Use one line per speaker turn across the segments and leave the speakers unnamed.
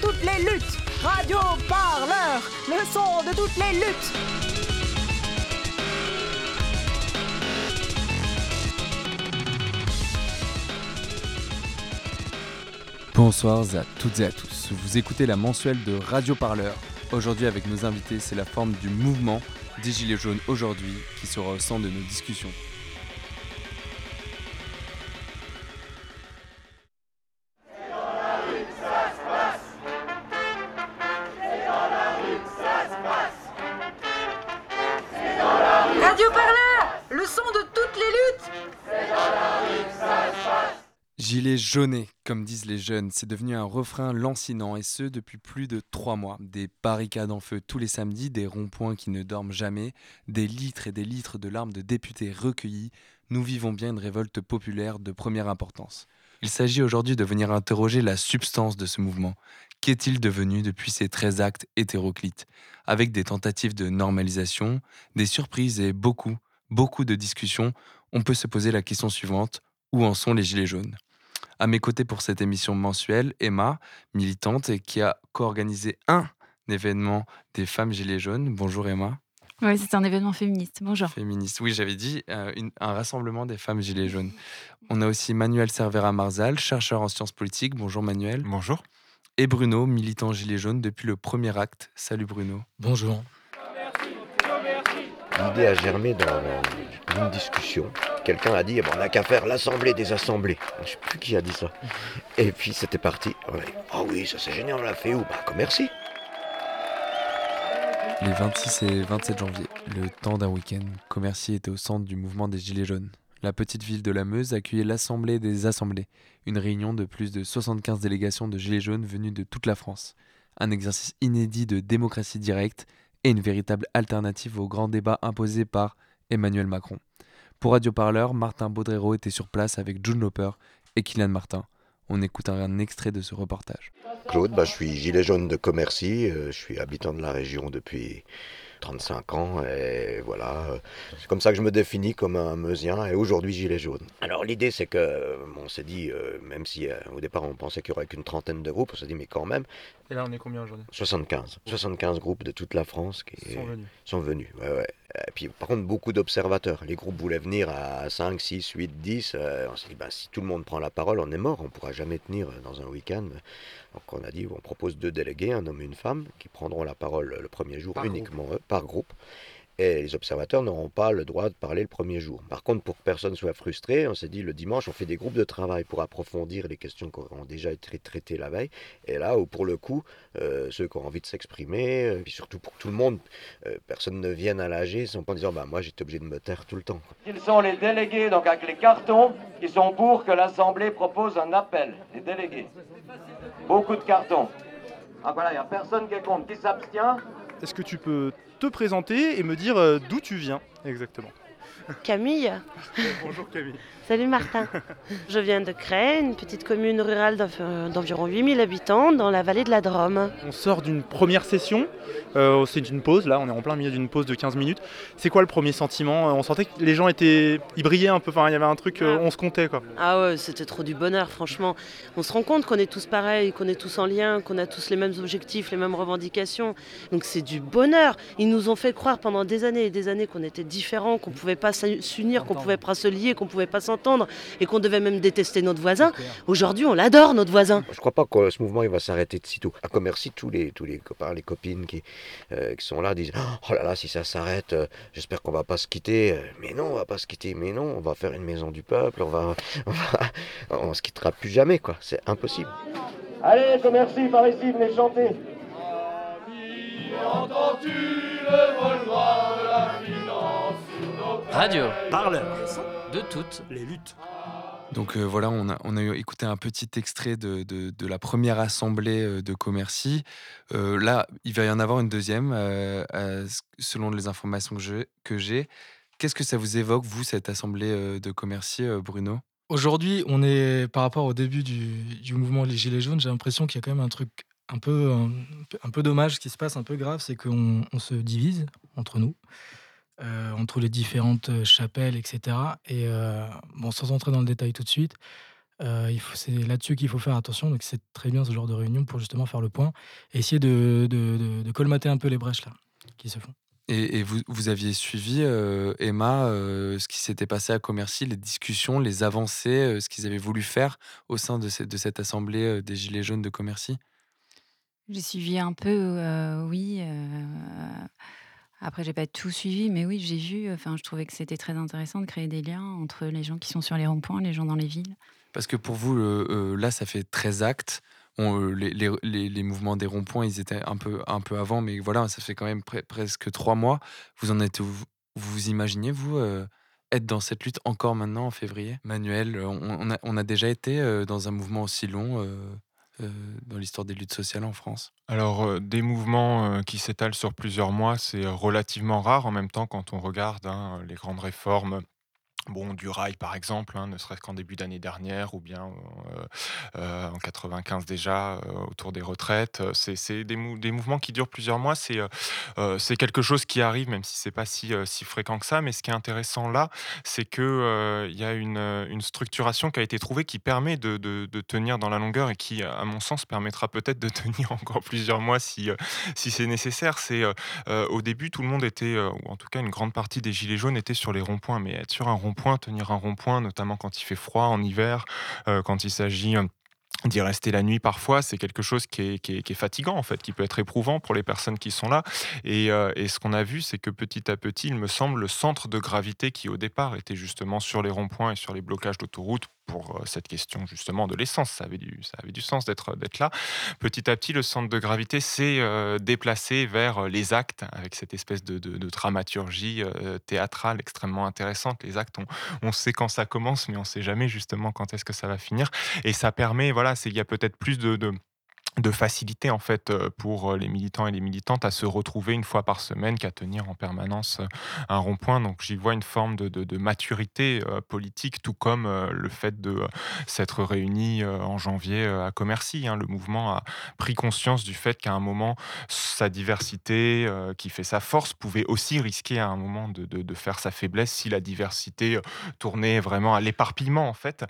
Toutes les luttes. Radio Parleur, le son de toutes les luttes.
Bonsoir à toutes et à tous. Vous écoutez la mensuelle de Radio Parleur. Aujourd'hui, avec nos invités, c'est la forme du mouvement des Gilets jaunes aujourd'hui qui sera au centre de nos discussions. Jaunés, comme disent les jeunes, c'est devenu un refrain lancinant et ce depuis plus de trois mois. Des barricades en feu tous les samedis, des ronds-points qui ne dorment jamais, des litres et des litres de larmes de députés recueillis. Nous vivons bien une révolte populaire de première importance. Il s'agit aujourd'hui de venir interroger la substance de ce mouvement. Qu'est-il devenu depuis ces 13 actes hétéroclites? Avec des tentatives de normalisation, des surprises et beaucoup, beaucoup de discussions, on peut se poser la question suivante où en sont les Gilets jaunes? À mes côtés pour cette émission mensuelle, Emma, militante et qui a co-organisé un événement des femmes Gilets jaunes. Bonjour Emma.
Oui, c'est un événement féministe. Bonjour.
Féministe. Oui, j'avais dit euh, une- un rassemblement des femmes Gilets jaunes. On a aussi Manuel Cervera Marzal, chercheur en sciences politiques. Bonjour Manuel.
Bonjour.
Et Bruno, militant Gilets jaunes depuis le premier acte. Salut Bruno.
Bonjour.
L'idée a germé dans une discussion. Quelqu'un a dit, Eh ben, on n'a qu'à faire l'assemblée des assemblées. Je ne sais plus qui a dit ça. Et puis c'était parti. On dit, ah oui, ça c'est génial, on l'a fait où? Bah, comme merci.
Les 26 et 27 janvier, le temps d'un week-end, Commercy était au centre du mouvement des Gilets jaunes. La petite ville de la Meuse accueillait l'Assemblée des Assemblées, une réunion de plus de 75 délégations de Gilets jaunes venues de toute la France. Un exercice inédit de démocratie directe et une véritable alternative au grand débat imposé par Emmanuel Macron. Pour Radio Parleur, Martin Baudrero était sur place avec June Loper et Kylian Martin. On écoute un extrait de ce reportage.
Claude, bah, je suis gilet jaune de Commercy. euh, je suis habitant de la région depuis 35 ans. Et voilà. C'est comme ça que je me définis comme un Meusien. Et aujourd'hui, gilet jaune. Alors l'idée, c'est que, on s'est dit, euh, même si euh, au départ on pensait qu'il y aurait qu'une trentaine de groupes, on s'est dit, mais quand même,
Et là, on est combien aujourd'hui?
75. 75 groupes de toute la France qui
sont venus.
sont venus. Ouais, ouais. Et puis, par contre, beaucoup d'observateurs. Les groupes voulaient venir à 5, 6, 8, 10. Euh, on s'est dit, bah, si tout le monde prend la parole, on est mort. On ne pourra jamais tenir euh, dans un week-end. Donc, on a dit, on propose deux délégués, un homme et une femme, qui prendront la parole le premier jour
Par
uniquement eux, par groupe. Et les observateurs n'auront pas le droit de parler le premier jour. Par contre, pour que personne soit frustré, on s'est dit le dimanche, on fait des groupes de travail pour approfondir les questions qui ont déjà été traitées la veille. Et là où, pour le coup, euh, ceux qui ont envie de s'exprimer, euh, puis surtout pour que tout le monde, euh, personne ne vienne à l'AG sans pas disant bah, moi j'étais obligé de me taire tout le temps.
Ils sont les délégués, donc avec les cartons, qui sont pour que l'Assemblée propose un appel. Les délégués. Beaucoup de cartons. Ah voilà, il n'y a personne qui est contre. Qui s'abstient?
Est-ce que tu peux te présenter et me dire euh, d'où tu viens exactement
Camille,
Bonjour Camille.
salut Martin. Je viens de Cray, une petite commune rurale euh, d'environ 8000 habitants dans la vallée de la Drôme.
On sort d'une première session, euh, c'est une pause là, on est en plein milieu d'une pause de 15 minutes. C'est quoi le premier sentiment? On sentait que les gens étaient. Ils brillaient un peu, enfin il y avait un truc, euh, on se comptait quoi.
Ah ouais, c'était trop du bonheur, franchement. On se rend compte qu'on est tous pareils, qu'on est tous en lien, qu'on a tous les mêmes objectifs, les mêmes revendications. Donc c'est du bonheur. Ils nous ont fait croire pendant des années et des années qu'on était différents, qu'on pouvait pas s'u- s'unir, qu'on pouvait pas se lier, qu'on pouvait pas s'entendre et qu'on devait même détester notre voisin. Aujourd'hui, on l'adore, notre voisin.
Je crois pas que ce mouvement il va s'arrêter de sitôt. À Commercy, tous les, tous les copains, les copines qui, euh, qui sont là disent Oh là là, si ça s'arrête, euh, j'espère qu'on va pas se quitter. Euh, Mais non, on va pas se quitter. Mais non, on va faire une maison du peuple. On va, on, va, on se quittera plus jamais, quoi. C'est impossible.
Allez, commercy, par ici, venez chanter.
Radio
Parleur.
de toutes
Les luttes.
Donc euh, voilà, on a, on a eu- écouté un petit extrait de, de- de la première assemblée euh, de Commercy. Euh, là, il va y en avoir une deuxième, euh, euh, selon les informations que j'ai. Qu'est-ce que ça vous évoque, vous, cette assemblée de Commercy, euh, Bruno?
Aujourd'hui, on est par rapport au début du, du mouvement Les Gilets jaunes, j'ai l'impression qu'il y a quand même un truc un peu, un, peu- un peu dommage qui se passe, un peu grave, c'est qu'on on se divise entre nous, euh, entre les différentes chapelles, etc. Et euh, bon, sans entrer dans le détail tout de suite, euh, c'est là-dessus qu'il faut faire attention. Donc c'est très bien ce genre de réunion pour justement faire le point et essayer de, de- de- de colmater un peu les brèches là qui se font.
Et, et vous, vous aviez suivi, euh, Emma, euh, ce qui s'était passé à Commercy, les discussions, les avancées, euh, ce qu'ils avaient voulu faire au sein de, cette- de cette assemblée euh, des Gilets jaunes de Commercy?
J'ai suivi un peu, euh, oui. Euh, après, j'ai pas tout suivi, mais oui, j'ai vu. Enfin, je trouvais que c'était très intéressant de créer des liens entre les gens qui sont sur les ronds-points, les gens dans les villes.
Parce que pour vous, euh, là, ça fait 13 actes. Euh, les, les- les- mouvements des ronds-points, ils étaient un peu, un peu avant, mais voilà, ça fait quand même pre- presque trois mois. Vous en êtes vous, vous imaginez, vous, euh, être dans cette lutte encore maintenant en février? Manuel, euh, on, a, on a déjà été euh, dans un mouvement aussi long euh, euh, dans l'histoire des luttes sociales en France?
Alors, euh, des mouvements euh, qui s'étalent sur plusieurs mois, c'est euh, relativement rare. En même temps, quand on regarde hein, les grandes réformes. Bon, du rail par exemple, hein, ne serait-ce qu'en début d'année dernière, ou bien euh, euh, en 95 déjà, euh, autour des retraites. C'est des, des mouvements qui durent plusieurs mois. C'est quelque chose qui arrive, même si c'est pas si, si fréquent que ça. Mais ce qui est intéressant là, c'est que il y a une, une structuration qui a été trouvée qui permet de, de- tenir dans la longueur et qui, à mon sens, permettra peut-être de tenir encore plusieurs mois si, si c'est nécessaire. C'est au début, tout le monde était, ou en tout cas une grande partie des gilets jaunes étaient sur les ronds-points, mais être sur un rond-point, tenir un rond-point, notamment quand il fait froid en hiver, euh, quand il s'agit euh, d'y rester la nuit parfois, c'est quelque chose qui est, fatigant en fait, qui peut être éprouvant pour les personnes qui sont là. Et, euh, et ce qu'on a vu, c'est que petit à petit, il me semble, le centre de gravité qui au départ était justement sur les ronds-points et sur les blocages d'autoroutes pour euh, cette question justement de l'essence, ça avait du, ça avait du sens d'être là. Petit à petit, le centre de gravité s'est euh, déplacé vers euh, les actes avec cette espèce de, de- dramaturgie théâtrale extrêmement intéressante. Les actes, on, on sait quand ça commence, mais on sait jamais justement quand est-ce que ça va finir. Et ça permet, voilà, il y a peut-être plus de de facilité en fait euh, pour euh, les militants et les militantes à se retrouver une fois par semaine qu'à tenir en permanence euh, un rond-point. Donc j'y vois une forme de, de- maturité politique, tout comme le fait de s'être réunis en janvier à Commercy. hein. Le mouvement a pris conscience du fait qu'à un moment, sa diversité qui fait sa force pouvait aussi risquer à un moment de, de- faire sa faiblesse si la diversité tournait vraiment à l'éparpillement en fait.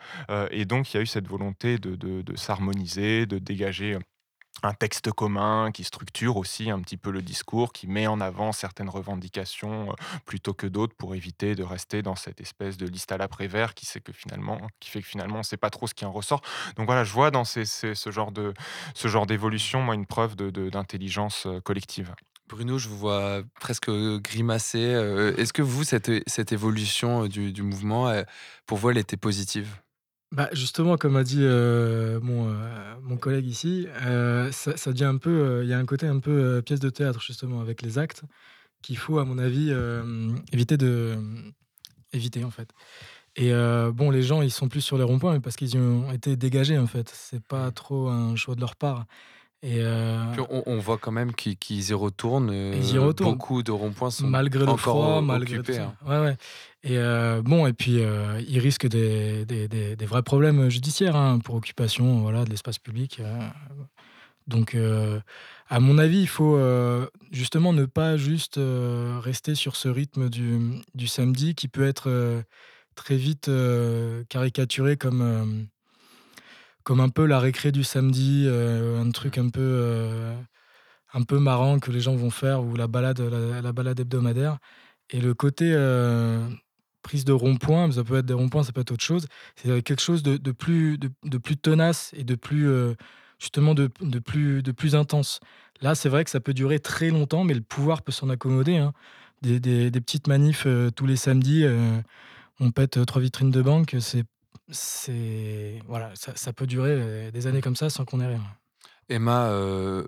Et donc il y a eu cette volonté de, s'harmoniser, de dégager un texte commun qui structure aussi un petit peu le discours, qui met en avant certaines revendications euh, plutôt que d'autres pour éviter de rester dans cette espèce de liste à l'après-vert qui, qui fait que finalement on ne sait pas trop ce qui en ressort. Donc voilà, je vois dans ce genre ce genre d'évolution, moi, une preuve de- de- d'intelligence euh, collective.
Bruno, je vous vois presque grimacer. euh, Est-ce que vous, cette, cette évolution du, du mouvement, pour vous, elle était positive?
Bah justement, comme a dit euh, mon, euh, mon collègue ici, euh, ça, ça devient un peu, il y a un côté un peu pièce de théâtre justement avec les actes qu'il faut, à mon avis, éviter de éviter en fait. Et bon, les gens, ils sont plus sur les ronds-points mais parce qu'ils y ont été dégagés en fait. C'est pas trop un choix de leur part. Et euh,
on, on voit quand même qu'ils y retournent. euh,
Ils y retournent.
Beaucoup de ronds-points sont
malgré le froid, malgré tout
occupés. hein.
Ouais, ouais. Et euh, bon, et puis euh, ils risquent des, des, des- des vrais problèmes judiciaires hein, pour occupation voilà, de l'espace public. Donc, à mon avis, il faut justement ne pas juste rester sur ce rythme du, du samedi qui peut être très vite caricaturé comme, comme un peu la récré du samedi, euh, un truc un peu, euh, un peu marrant que les gens vont faire ou la balade, la, la balade hebdomadaire. Et le côté euh, prise de rond-point, ça peut être des ronds-points, ça peut être autre chose, c'est quelque chose de, plus, de, plus tenace et de plus, justement, de, plus, de plus intense. Là, c'est vrai que ça peut durer très longtemps, mais le pouvoir peut s'en accommoder. hein. Des, petites manifs tous les samedis, on pète trois vitrines de banque, c'est, c'est, voilà, ça, ça peut durer euh, des années comme ça sans qu'on ait rien.
Emma, euh,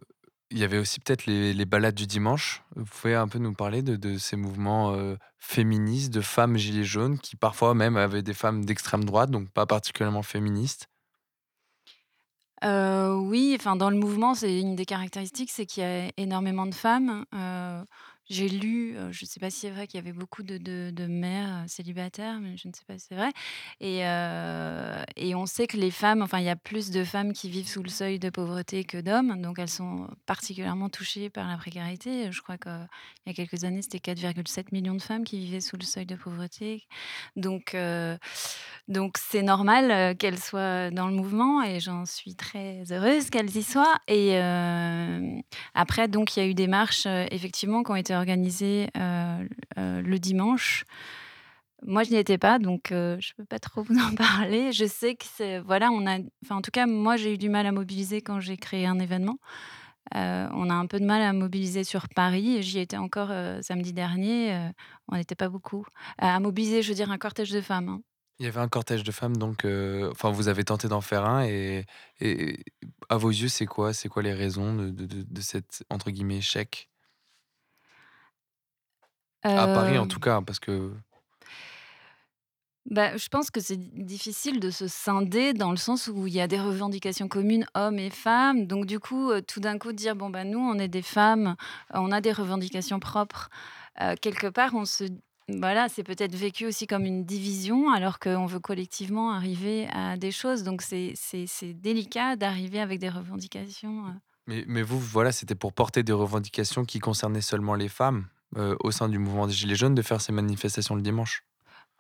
Il y avait aussi peut-être les, les balades du dimanche. Vous pouvez un peu nous parler de, de ces mouvements euh, féministes, de femmes gilets jaunes, qui parfois même avaient des femmes d'extrême droite, donc pas particulièrement féministes?
Euh, oui, enfin dans le mouvement, c'est une des caractéristiques, c'est qu'il y a énormément de femmes. J'ai lu, je ne sais pas si c'est vrai qu'il y avait beaucoup de, de- de mères célibataires, mais je ne sais pas si c'est vrai. Et, et on sait que les femmes, enfin, il y a plus de femmes qui vivent sous le seuil de pauvreté que d'hommes, donc elles sont particulièrement touchées par la précarité. Je crois qu'il y a quelques années, c'était 4,7 millions de femmes qui vivaient sous le seuil de pauvreté. Donc, donc c'est normal qu'elles soient dans le mouvement et j'en suis très heureuse qu'elles y soient. Et après, donc, il y a eu des marches, effectivement, qui ont été organisées euh, euh, le dimanche. Moi, je n'y étais pas, donc euh, je ne peux pas trop vous en parler. Je sais que c'est, voilà, on a, enfin, en tout cas, moi, j'ai eu du mal à mobiliser quand j'ai créé un événement. On a un peu de mal à mobiliser sur Paris. J'y étais encore samedi dernier. on n'était pas beaucoup. À mobiliser, je veux dire, un cortège de femmes. hein.
Il y avait un cortège de femmes, donc enfin vous avez tenté d'en faire un, et, à vos yeux, c'est quoi, c'est quoi les raisons de, de cet entre guillemets échec? À Paris en tout cas, parce que
Bah, je pense que c'est difficile de se scinder dans le sens où il y a des revendications communes, hommes et femmes. Donc, du coup, tout d'un coup, dire, bon, bah, nous, on est des femmes, on a des revendications propres. Euh, quelque part, on se... Voilà, c'est peut-être vécu aussi comme une division, alors qu'on veut collectivement arriver à des choses. Donc, c'est délicat d'arriver avec des revendications.
mais, mais vous, voilà, c'était pour porter des revendications qui concernaient seulement les femmes? Euh, au sein du mouvement des Gilets jaunes de faire ces manifestations le dimanche.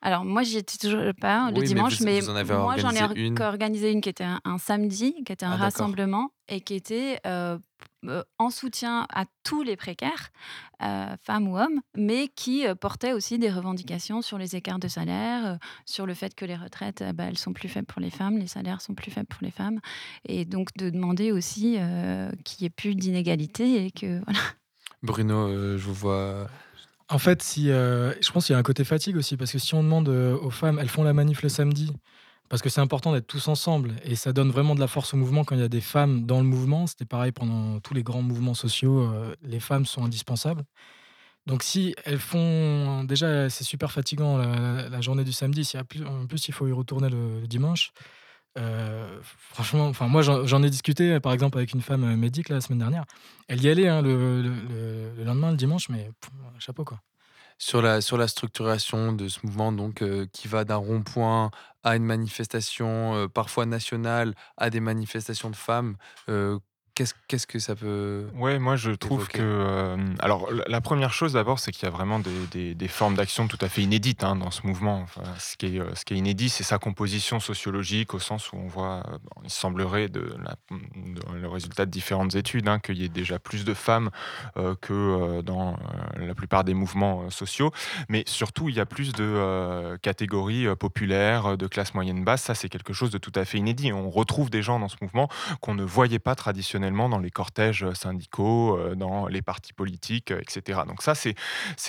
Alors, moi, j'y étais toujours pas le
Oui, mais
dimanche,
vous-
mais,
vous
moi, j'en ai
organisé une.
or- organisé une qui était un, un samedi, qui était un
Ah,
rassemblement et qui était euh, euh, en soutien à tous les précaires, euh, femmes ou hommes, mais qui portait aussi des revendications sur les écarts de salaire, sur le fait que les retraites, bah, elles sont plus faibles pour les femmes, les salaires sont plus faibles pour les femmes, et donc de demander aussi euh, qu'il n'y ait plus d'inégalité et que voilà.
Bruno, euh, je vous vois.
En fait, si, euh, je pense qu'il y a un côté fatigue aussi, parce que si on demande euh, aux femmes, elles font la manif le samedi, parce que c'est important d'être tous ensemble, et ça donne vraiment de la force au mouvement quand il y a des femmes dans le mouvement. C'était pareil pendant tous les grands mouvements sociaux, les femmes sont indispensables. Donc si elles font, déjà c'est super fatigant la, journée du samedi, si en plus il faut y retourner le dimanche. Euh, franchement, enfin moi j'en ai discuté par exemple avec une femme euh, médic la semaine dernière. Elle y allait hein, le, le- le- le lendemain, le dimanche, mais chapeau quoi.
Sur la, sur la structuration de ce mouvement, donc, euh, qui va d'un rond-point à une manifestation, parfois nationale, à des manifestations de femmes, qu'est-ce que ça peut.
Ouais, moi je trouve
évoquer
que. euh, alors, la première chose d'abord, c'est qu'il y a vraiment des, des- des formes d'action tout à fait inédites hein, dans ce mouvement. Enfin, ce, qui est, euh, ce qui est inédit, c'est sa composition sociologique, au sens où on voit, euh, bon, il semblerait, de, la- de- le résultat de différentes études, hein, qu'il y ait déjà plus de femmes euh, que euh, dans la plupart des mouvements sociaux. Mais surtout, il y a plus de catégories populaires, de classe moyenne basse. Ça, c'est quelque chose de tout à fait inédit. On retrouve des gens dans ce mouvement qu'on ne voyait pas traditionnellement dans les cortèges syndicaux, euh, dans les partis politiques, euh, etc. Donc ça, c'est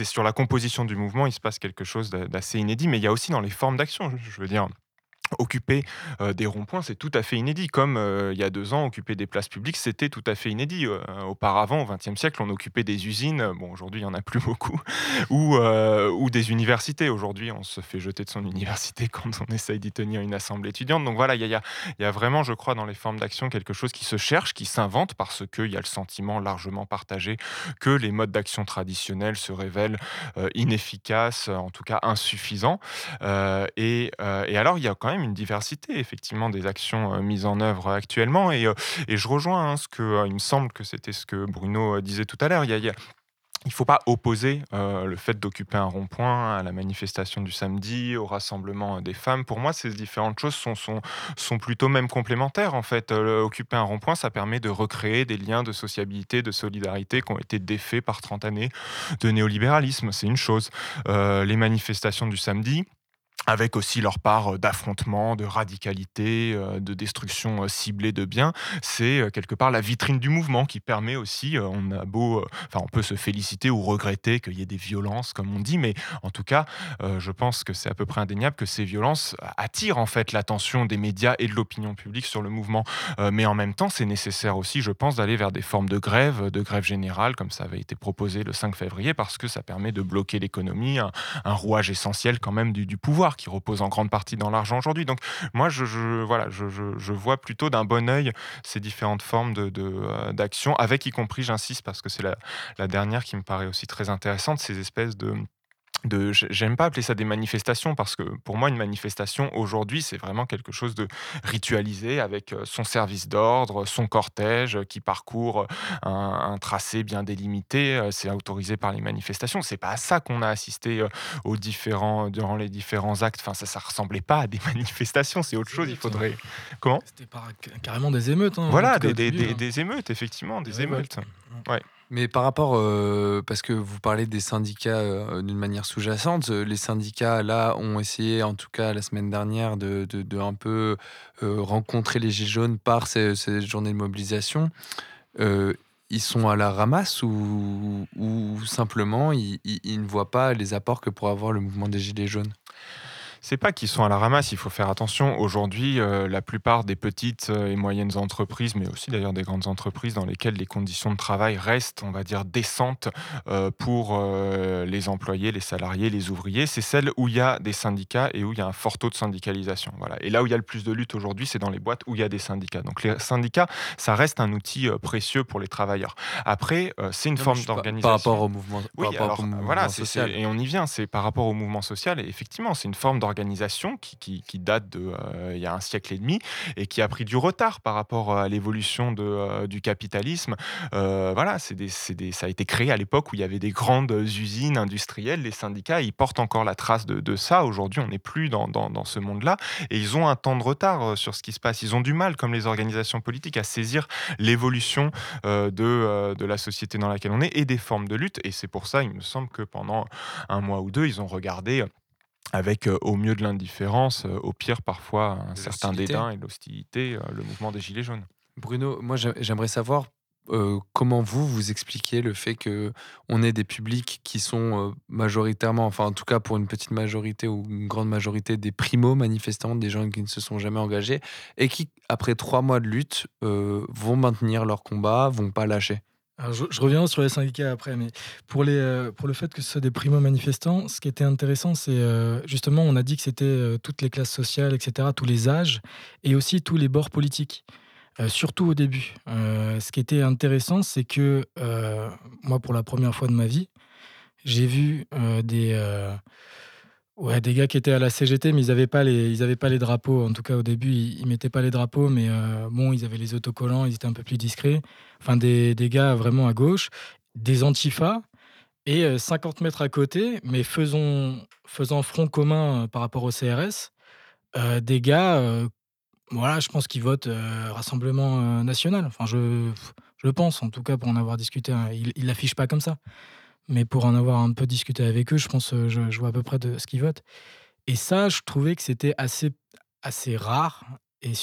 sur la composition du mouvement, il se passe quelque chose d'a- d'assez inédit, mais il y a aussi dans les formes d'action, je veux dire. Occuper des ronds-points, c'est tout à fait inédit. Comme il y a deux ans, occuper des places publiques, c'était tout à fait inédit. Auparavant, au XXe siècle, on occupait des usines. Bon, aujourd'hui, il n'y en a plus beaucoup. ou, ou des universités. Aujourd'hui, on se fait jeter de son université quand on essaye d'y tenir une assemblée étudiante. Donc voilà, il y y y a vraiment, je crois, dans les formes d'action, quelque chose qui se cherche, qui s'invente, parce qu'il y a le sentiment largement partagé que les modes d'action traditionnels se révèlent inefficaces, en tout cas insuffisants. Et, et alors, il y a quand même une diversité, effectivement, des actions euh, mises en œuvre actuellement. Et, euh, je rejoins hein, ce que, euh, il me semble que c'était ce que Bruno disait tout à l'heure. Il ne faut pas opposer le fait d'occuper un rond-point à la manifestation du samedi, au rassemblement des femmes. Pour moi, ces différentes choses sont, plutôt même complémentaires. En fait, occuper un rond-point, ça permet de recréer des liens de sociabilité, de solidarité qui ont été défaits par 30 années de néolibéralisme. C'est une chose. Les manifestations du samedi, avec aussi leur part d'affrontement, de radicalité, de destruction ciblée de biens. C'est quelque part la vitrine du mouvement qui permet aussi, on a beau, enfin on peut se féliciter ou regretter qu'il y ait des violences comme on dit, mais en tout cas, je pense que c'est à peu près indéniable que ces violences attirent en fait l'attention des médias et de l'opinion publique sur le mouvement. mais en même temps, c'est nécessaire aussi, je pense, d'aller vers des formes de grève, de grève générale, comme ça avait été proposé le 5 février, parce que ça permet de bloquer l'économie, un, rouage essentiel quand même du pouvoir qui repose en grande partie dans l'argent aujourd'hui. Donc moi, je, je, vois plutôt d'un bon oeil ces différentes formes euh, d'action avec y compris, j'insiste, parce que c'est la dernière qui me paraît aussi très intéressante, ces espèces de de j'aime pas appeler ça des manifestations parce que pour moi une manifestation aujourd'hui c'est vraiment quelque chose de ritualisé avec son service d'ordre, son cortège qui parcourt un, tracé bien délimité, c'est autorisé par les manifestations. C'est pas à ça qu'on a assisté aux différents durant les différents actes. Enfin ça ça ressemblait pas à des manifestations, c'est autre chose. Il faudrait comment?
C'était carrément des émeutes. Hein,
voilà des, des, des, hein. des, émeutes effectivement des, émeutes. Ouais.
Mais par rapport, euh, parce que vous parlez des syndicats euh, d'une manière sous-jacente, euh, les syndicats là ont essayé, en tout cas la semaine dernière, de, de, un peu rencontrer les Gilets jaunes par ces, ces journées de mobilisation. ils sont à la ramasse ou, simplement ils, ils, ne voient pas les apports que pourrait avoir le mouvement des Gilets jaunes?
C'est pas qu'ils sont à la ramasse, il faut faire attention. Aujourd'hui, euh, la plupart des petites euh, et moyennes entreprises, mais aussi d'ailleurs des grandes entreprises dans lesquelles les conditions de travail restent, on va dire, décentes euh, pour les employés, les salariés, les ouvriers, c'est celles où il y a des syndicats et où il y a un fort taux de syndicalisation. Voilà. Et là où il y a le plus de lutte aujourd'hui, c'est dans les boîtes où il y a des syndicats. Donc les syndicats, ça reste un outil précieux pour les travailleurs. Après, c'est une forme d'organisation.
Par rapport au mouvement,
oui, voilà, social. et on y vient, c'est par rapport au mouvement social. Et effectivement, c'est une forme d'organisation organisation qui, date de euh, il y a un siècle et demi et qui a pris du retard par rapport à l'évolution euh, du capitalisme. Euh, voilà, c'est des, des, ça a été créé à l'époque où il y avait des grandes usines industrielles. Les syndicats, ils portent encore la trace de, ça. Aujourd'hui, on n'est plus dans, dans, ce monde-là et ils ont un temps de retard sur ce qui se passe. Ils ont du mal, comme les organisations politiques, à saisir l'évolution de, de la société dans laquelle on est et des formes de lutte. Et c'est pour ça, il me semble que pendant un mois ou deux, ils ont regardé avec au mieux de l'indifférence, au pire parfois un certain dédain et l'hostilité, le mouvement des Gilets jaunes.
Bruno, moi j'aimerais savoir comment vous vous expliquez le fait que on ait des publics qui sont majoritairement, enfin en tout cas pour une petite majorité ou une grande majorité des primo manifestants, des gens qui ne se sont jamais engagés et qui après trois mois de lutte vont maintenir leur combat, vont pas lâcher?
Je, reviens sur les syndicats après, mais euh, pour le fait que ce soit des primo-manifestants, ce qui était intéressant, c'est euh, justement, on a dit que c'était euh, toutes les classes sociales, etc., tous les âges, et aussi tous les bords politiques, surtout au début. ce qui était intéressant, c'est que moi, pour la première fois de ma vie, j'ai vu des Ouais, des gars qui étaient à la CGT, mais ils n'avaient pas, les, ils pas les drapeaux. En tout cas, au début, ils ne mettaient pas les drapeaux, mais euh, bon, ils avaient les autocollants, ils étaient un peu plus discrets. Enfin, des, des gars vraiment à gauche, des antifas, et 50 euh, mètres à côté, mais faisant front commun euh, par rapport au CRS, des gars, voilà, je pense qu'ils votent Rassemblement National. Enfin, je, je pense, en tout cas, pour en avoir discuté, hein, ils l'affichent pas comme ça mais pour en avoir un peu discuté avec eux, je pense, euh, je, vois à peu près de ce qu'ils votent. Et ça, je trouvais que c'était assez, assez rare et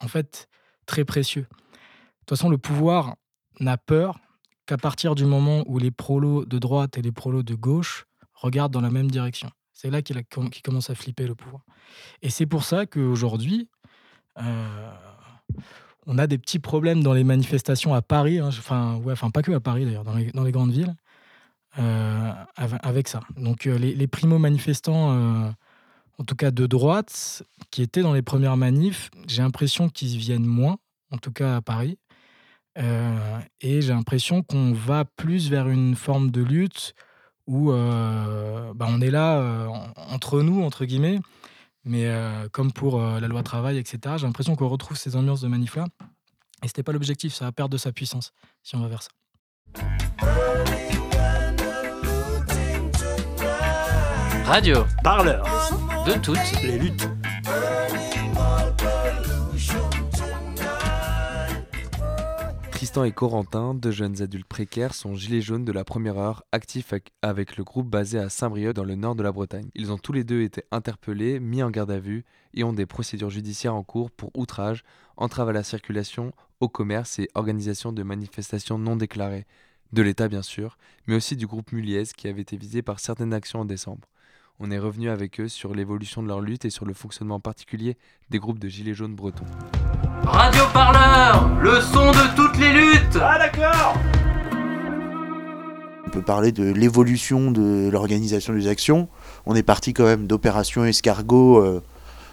en fait très précieux. De toute façon, le pouvoir n'a peur qu'à partir du moment où les prolos de droite et les prolos de gauche regardent dans la même direction. C'est là qu'il commence à flipper le pouvoir. Et c'est pour ça qu'aujourd'hui, euh, on a des petits problèmes dans les manifestations à Paris, hein, enfin, ouais, pas que à Paris d'ailleurs, dans les, grandes villes, avec ça. Donc euh, les, primo-manifestants, euh, en tout cas de droite, qui étaient dans les premières manifs, j'ai l'impression qu'ils viennent moins, en tout cas à Paris. et j'ai l'impression qu'on va plus vers une forme de lutte où bah, on est là entre nous, entre guillemets, mais comme pour la loi travail, etc., j'ai l'impression qu'on retrouve ces ambiances de manif-là. Et c'était pas l'objectif, ça va perdre de sa puissance si on va vers ça.
Radio. Parleur. De toutes les luttes.
Tristan et Corentin, deux jeunes adultes précaires, sont gilets jaunes de la première heure, actifs avec le groupe basé à Saint-Brieuc dans le nord de la Bretagne. Ils ont tous les deux été interpellés, mis en garde à vue et ont des procédures judiciaires en cours pour outrage, entrave à la circulation, au commerce et organisation de manifestations non déclarées. De l'État bien sûr, mais aussi du groupe Muliez qui avait été visé par certaines actions en décembre. On est revenu avec eux sur l'évolution de leur lutte et sur le fonctionnement particulier des groupes de gilets jaunes bretons.
Radio Parleur, le son de toutes les luttes
Ah d'accord
On peut parler de l'évolution de l'organisation des actions. On est parti quand même d'opérations escargot euh,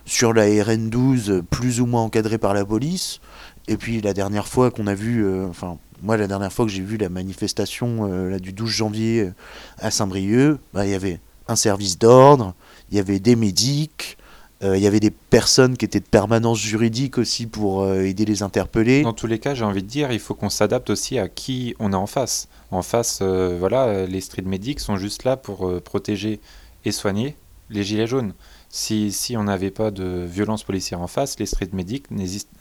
sur la RN12, plus ou moins encadrée par la police. Et puis la dernière fois qu'on a vu, euh, enfin moi la dernière fois que j'ai vu la manifestation euh, là, du 12 janvier à Saint-Brieuc, bah, il y avait un service d'ordre, il y avait des médics, euh, il y avait des personnes qui étaient de permanence juridique aussi pour euh, aider les interpellés.
Dans tous les cas, j'ai envie de dire, il faut qu'on s'adapte aussi à qui on est en face. En face, euh, voilà, les street medics sont juste là pour protéger et soigner les gilets jaunes. Si, si on n'avait pas de violence policière en face, les street medics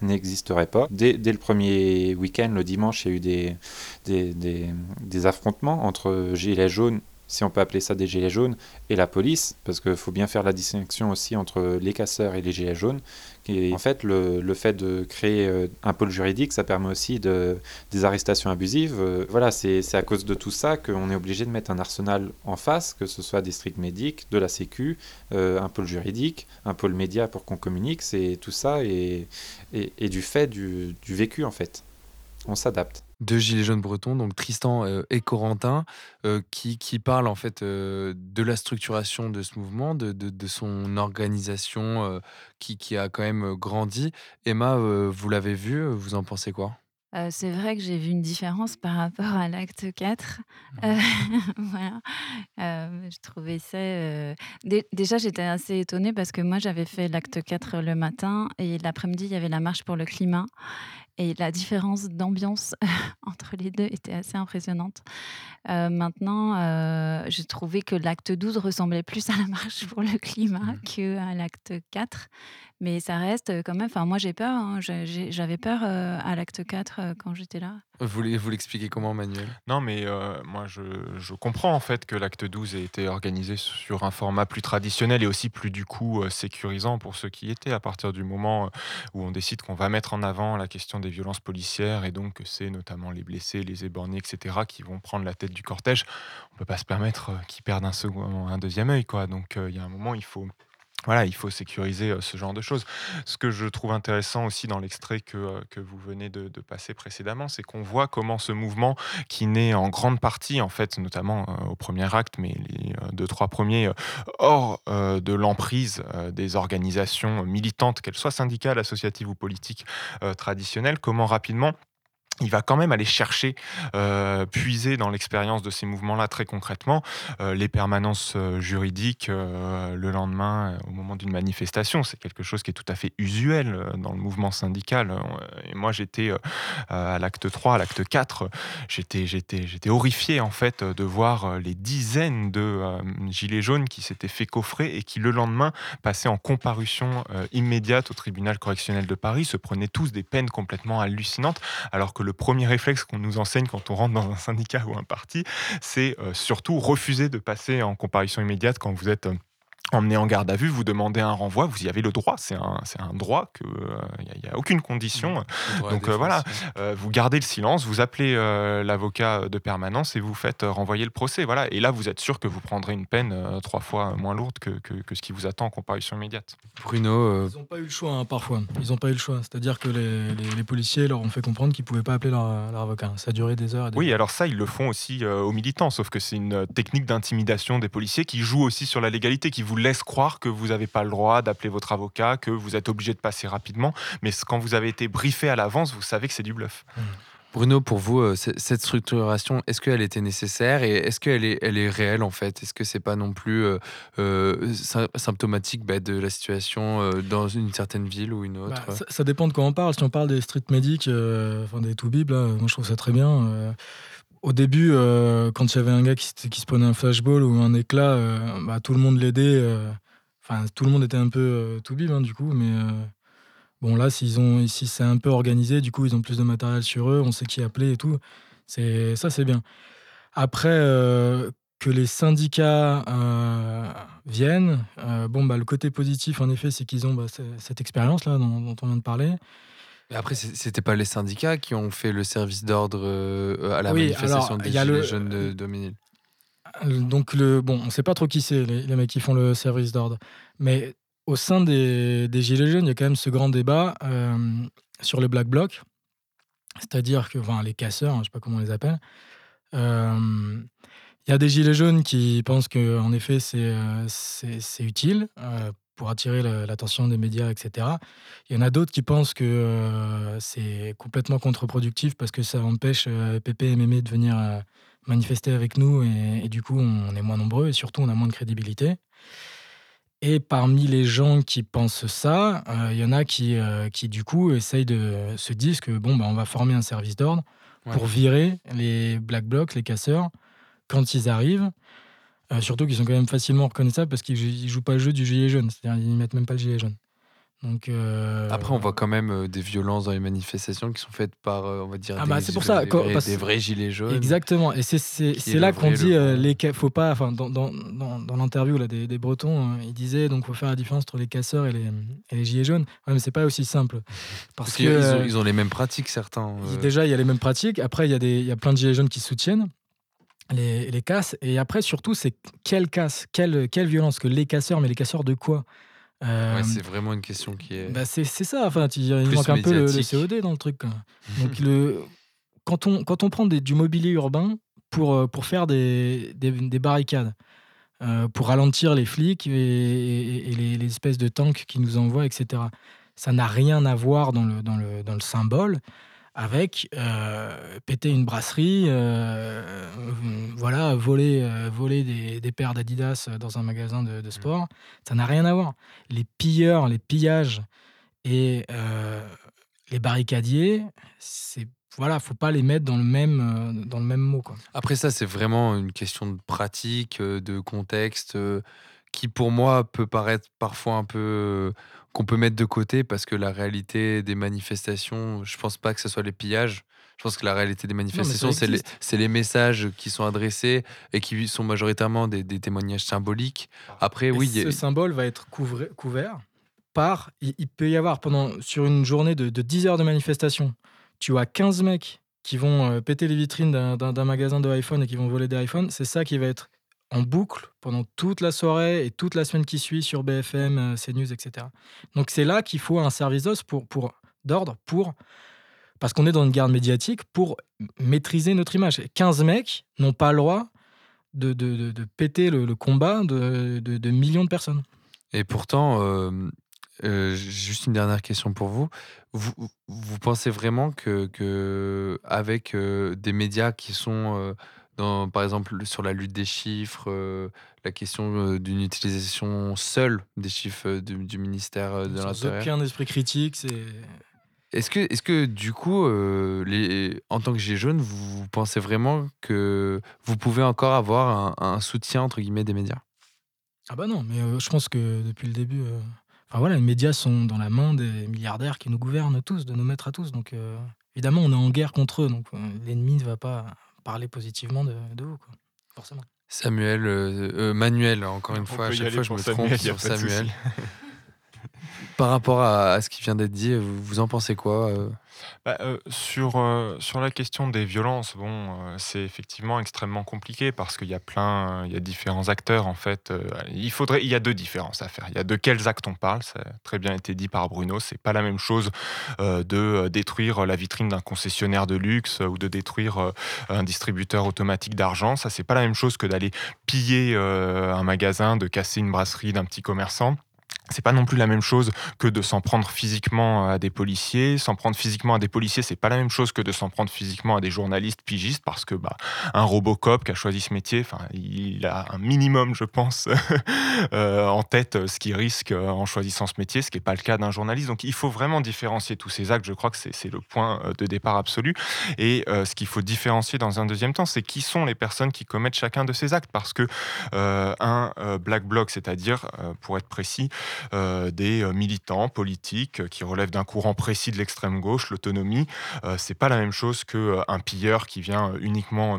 n'existeraient pas. Dès, dès, le premier week-end, le dimanche, il y a eu des, des, des affrontements entre gilets jaunes si on peut appeler ça des gilets jaunes, et la police, parce qu'il faut bien faire la distinction aussi entre les casseurs et les gilets jaunes. Et en fait, le, le fait de créer euh, un pôle juridique, ça permet aussi de, des arrestations abusives. Euh, voilà, c'est à cause de tout ça qu'on est obligé de mettre un arsenal en face, que ce soit des stricts médics, de la Sécu, euh, un pôle juridique, un pôle média pour qu'on communique. C'est tout ça et, et, et, du fait du, du vécu, en fait. On s'adapte
deux gilets jaunes bretons, donc Tristan euh, et Corentin, euh, qui, qui, parlent en fait euh, de la structuration de ce mouvement, de, de, de son organisation qui, qui, a quand même grandi. Emma, vous l'avez vu, vous en pensez quoi?
C'est vrai que j'ai vu une différence par rapport à l'acte 4. Euh, voilà. Euh, je trouvais ça. déjà, j'étais assez étonnée parce que moi, j'avais fait l'acte 4 le matin et l'après-midi, il y avait la marche pour le climat. Et la différence d'ambiance entre les deux était assez impressionnante. Euh, maintenant, j'ai trouvé que l'acte 12 ressemblait plus à la marche pour le climat mmh. qu'à l'acte 4. Mais ça reste quand même. Enfin, moi, j'ai peur. Hein, j'avais peur à l'acte 4 quand j'étais là.
Vous l'expliquez comment, Manuel?
Non, mais moi, je, je, comprends en fait que l'acte 12 ait été organisé sur un format plus traditionnel et aussi plus, du coup, sécurisant pour ceux qui étaient. À partir du moment où on décide qu'on va mettre en avant la question des violences policières et donc que c'est notamment les blessés, les éborgnés, etc., qui vont prendre la tête du cortège, on ne peut pas se permettre qu'ils perdent un, second, un deuxième œil. Quoi. Donc, il y a un moment, il faut voilà, il faut sécuriser ce genre de choses. Ce que je trouve intéressant aussi dans l'extrait que, que vous venez de, passer précédemment, c'est qu'on voit comment ce mouvement, qui naît en grande partie, en fait, notamment au premier acte, mais les deux, trois premiers, hors de l'emprise des organisations militantes, qu'elles soient syndicales, associatives ou politiques traditionnelles, comment rapidement il va quand même aller chercher, euh, puiser dans l'expérience de ces mouvements-là très concrètement, euh, les permanences euh, juridiques le lendemain au moment d'une manifestation. C'est quelque chose qui est tout à fait usuel dans le mouvement syndical. Et moi, j'étais à l'acte 3, à l'acte 4, j'étais, j'étais, j'étais horrifié en fait de voir les dizaines de gilets jaunes qui s'étaient fait coffrer et qui le lendemain passaient en comparution immédiate au tribunal correctionnel de Paris, se prenaient tous des peines complètement hallucinantes, alors que premier réflexe qu'on nous enseigne quand on rentre dans un syndicat ou un parti, c'est euh, surtout refuser de passer en comparution immédiate quand vous êtes euh, emmené en garde à vue, vous demandez un renvoi, vous y avez le droit. C'est un, un droit qu'il n'y euh, a, a, aucune condition. Mmh. Donc euh, voilà, euh, vous gardez le silence, vous appelez euh, l'avocat de permanence et vous faites renvoyer le procès. Voilà. Et là, vous êtes sûr que vous prendrez une peine trois fois moins lourde que, que, que, ce qui vous attend en comparution immédiate.
Bruno
Ils n'ont pas eu le choix, hein, parfois. Ils n'ont pas eu le choix. C'est-à-dire que les, les, les, policiers leur ont fait comprendre qu'ils ne pouvaient pas appeler leur, leur, avocat. Ça a duré des heures. Et des
oui,
heures.
alors ça, ils le font aussi aux militants, sauf que c'est une technique d'intimidation des policiers qui joue aussi sur la légalité, qui vous laisse croire que vous n'avez pas le droit d'appeler votre avocat, que vous êtes obligé de passer rapidement. Mais quand vous avez été briefé à l'avance, vous savez que c'est du bluff.
Mmh. Bruno, pour vous, euh, cette structuration, est-ce qu'elle était nécessaire et est-ce qu'elle est, elle est réelle en fait? Est-ce que c'est pas non plus euh, euh, symptomatique bah, de la situation euh, dans une certaine ville ou une autre?
bah, ça, ça, dépend de quoi on parle. Si on parle des street medics, euh, enfin des tout-bib, moi je trouve ça très bien au début, euh, quand il y avait un gars qui, qui, se prenait un flashball ou un éclat, euh, bah, tout le monde l'aidait. Enfin, tout le monde était un peu tout bib, hein, du coup, mais Bon, là, s'ils ont, si c'est un peu organisé, du coup, ils ont plus de matériel sur eux, on sait qui appeler et tout. C'est, ça, c'est bien. Après, euh, que les syndicats euh, viennent, euh, bon, bah, le côté positif, en effet, c'est qu'ils ont bah, cette expérience-là dont, on vient de parler.
Mais après, c'était pas les syndicats qui ont fait le service d'ordre à la manifestation des Gilets jaunes de Dominil
donc, le, bon, on ne sait pas trop qui c'est, les, les, mecs qui font le service d'ordre. Mais au sein des, Gilets jaunes, il y a quand même ce grand débat euh, sur les Black Blocs. C'est-à-dire que, enfin, les casseurs, hein, je ne sais pas comment on les appelle. Euh, il y a des Gilets jaunes qui pensent qu'en effet, c'est euh, c'est utile pour attirer l'attention des médias, etc. Il y en a d'autres qui pensent que c'est complètement contre-productif parce que ça empêche Pépé et Mémé de venir manifester avec nous et, du coup on est moins nombreux et surtout on a moins de crédibilité. Et parmi les gens qui pensent ça, euh, il y en a qui, euh, qui du coup essayent de se dire que bon bah, on va former un service d'ordre pour virer les black blocs, les casseurs quand ils arrivent. Euh, surtout qu'ils sont quand même facilement reconnaissables parce qu'ils jouent pas le jeu du gilet jaune, c'est-à-dire ils mettent même pas le gilet jaune. Donc,
euh, Après, on voit quand même euh, des violences dans les manifestations qui sont faites par, on va dire,
ah bah,
des,
pour ça,
des, vrais, gilets jaunes.
Exactement. Et c'est là qu'on dit, les faut pas, enfin, dans, dans, dans, l'interview des, des, Bretons, ils disaient donc faut faire la différence entre les casseurs et les, et les gilets jaunes. Ouais, mais c'est pas aussi simple.
Parce, qu'ils ont, ils ont, les mêmes pratiques, certains.
Déjà, il y a les mêmes pratiques. Après, il y, a des, il y a plein de gilets jaunes qui soutiennent les, les casses. Et après, surtout, c'est quelle casse, quelle, quelle violence que les casseurs, mais les casseurs de quoi?
Ouais, c'est vraiment une question qui est.
Bah c'est ça, enfin, il manque un peu le, COD dans le truc. Donc, le, quand, on, quand on prend des, du mobilier urbain pour, pour faire des, des, des barricades, pour ralentir les flics et, et, les, les, espèces de tanks qui nous envoient, etc., ça n'a rien à voir dans le, dans le, dans le symbole avec euh, péter une brasserie, euh, voilà, voler, euh, voler des, des paires d'Adidas dans un magasin de, sport. Ça n'a rien à voir. Les pilleurs, les pillages et les barricadiers, c'est voilà, faut pas les mettre dans le même, dans le même mot. Quoi.
Après ça, c'est vraiment une question de pratique, de contexte, qui pour moi peut paraître parfois un peu qu'on peut mettre de côté parce que la réalité des manifestations, je pense pas que ce soit les pillages. Je pense que la réalité des manifestations, c'est les, les, messages qui sont adressés et qui sont majoritairement des, des témoignages symboliques. Après, oui.
Ce symbole va être couvert par. Il, peut y avoir pendant sur une journée de, de 10 heures de manifestation, tu as 15 mecs qui vont euh, péter les vitrines d'un magasin de iPhone et qui vont voler des iPhones. C'est ça qui va être en boucle pendant toute la soirée et toute la semaine qui suit sur BFM, euh, CNews, etc. Donc c'est là qu'il faut un service d'ordre pour, pour, d'ordre pour parce qu'on est dans une garde médiatique pour maîtriser notre image. 15 mecs n'ont pas le droit de, de, péter le, combat de, de, millions de personnes.
Et pourtant, euh, euh, juste une dernière question pour vous. Vous, vous pensez vraiment que, que avec des médias qui sont par exemple, sur la lutte des chiffres, euh, la question euh, d'une utilisation seule des chiffres euh, du, ministère de l'Intérieur.
aucun esprit critique, c'est.
Est-ce que, est que du coup, les, en tant que Gilets jaunes, vous, pensez vraiment que vous pouvez encore avoir un, soutien entre guillemets des médias?
Ah bah non, mais je pense que depuis le début, enfin voilà, les médias sont dans la main des milliardaires qui nous gouvernent tous, de nous mettre à tous. Donc évidemment, on est en guerre contre eux, donc l'ennemi ne va pas parler positivement de, de vous, quoi, forcément.
Samuel, euh, euh, Manuel, encore une fois, à chaque fois je me trompe sur Samuel. Par rapport à, ce qui vient d'être dit, vous, en pensez quoi euh
bah, euh, sur, euh, sur la question des violences, bon, c'est effectivement extrêmement compliqué parce qu'il y a plein, il y a différents acteurs en fait. il faudrait, il y a deux différences à faire. Il y a de quels actes on parle, ça a très bien été dit par Bruno. C'est pas la même chose de détruire la vitrine d'un concessionnaire de luxe ou de détruire un distributeur automatique d'argent. Ça, c'est pas la même chose que d'aller piller un magasin, de casser une brasserie d'un petit commerçant. C'est pas non plus la même chose que de s'en prendre physiquement à des policiers. S'en prendre physiquement à des policiers, c'est pas la même chose que de s'en prendre physiquement à des journalistes pigistes parce que bah, un Robocop qui a choisi ce métier, enfin, il a un minimum, je pense, euh, en tête ce qu'il risque en choisissant ce métier, ce qui n'est pas le cas d'un journaliste. Donc il faut vraiment différencier tous ces actes. Je crois que c'est le point euh, de départ absolu. Et euh, ce qu'il faut différencier dans un deuxième temps, c'est qui sont les personnes qui commettent chacun de ces actes parce que un black bloc, c'est-à-dire, pour être précis, des militants politiques qui relèvent d'un courant précis de l'extrême gauche, l'autonomie. c'est pas la même chose qu'un pilleur qui vient uniquement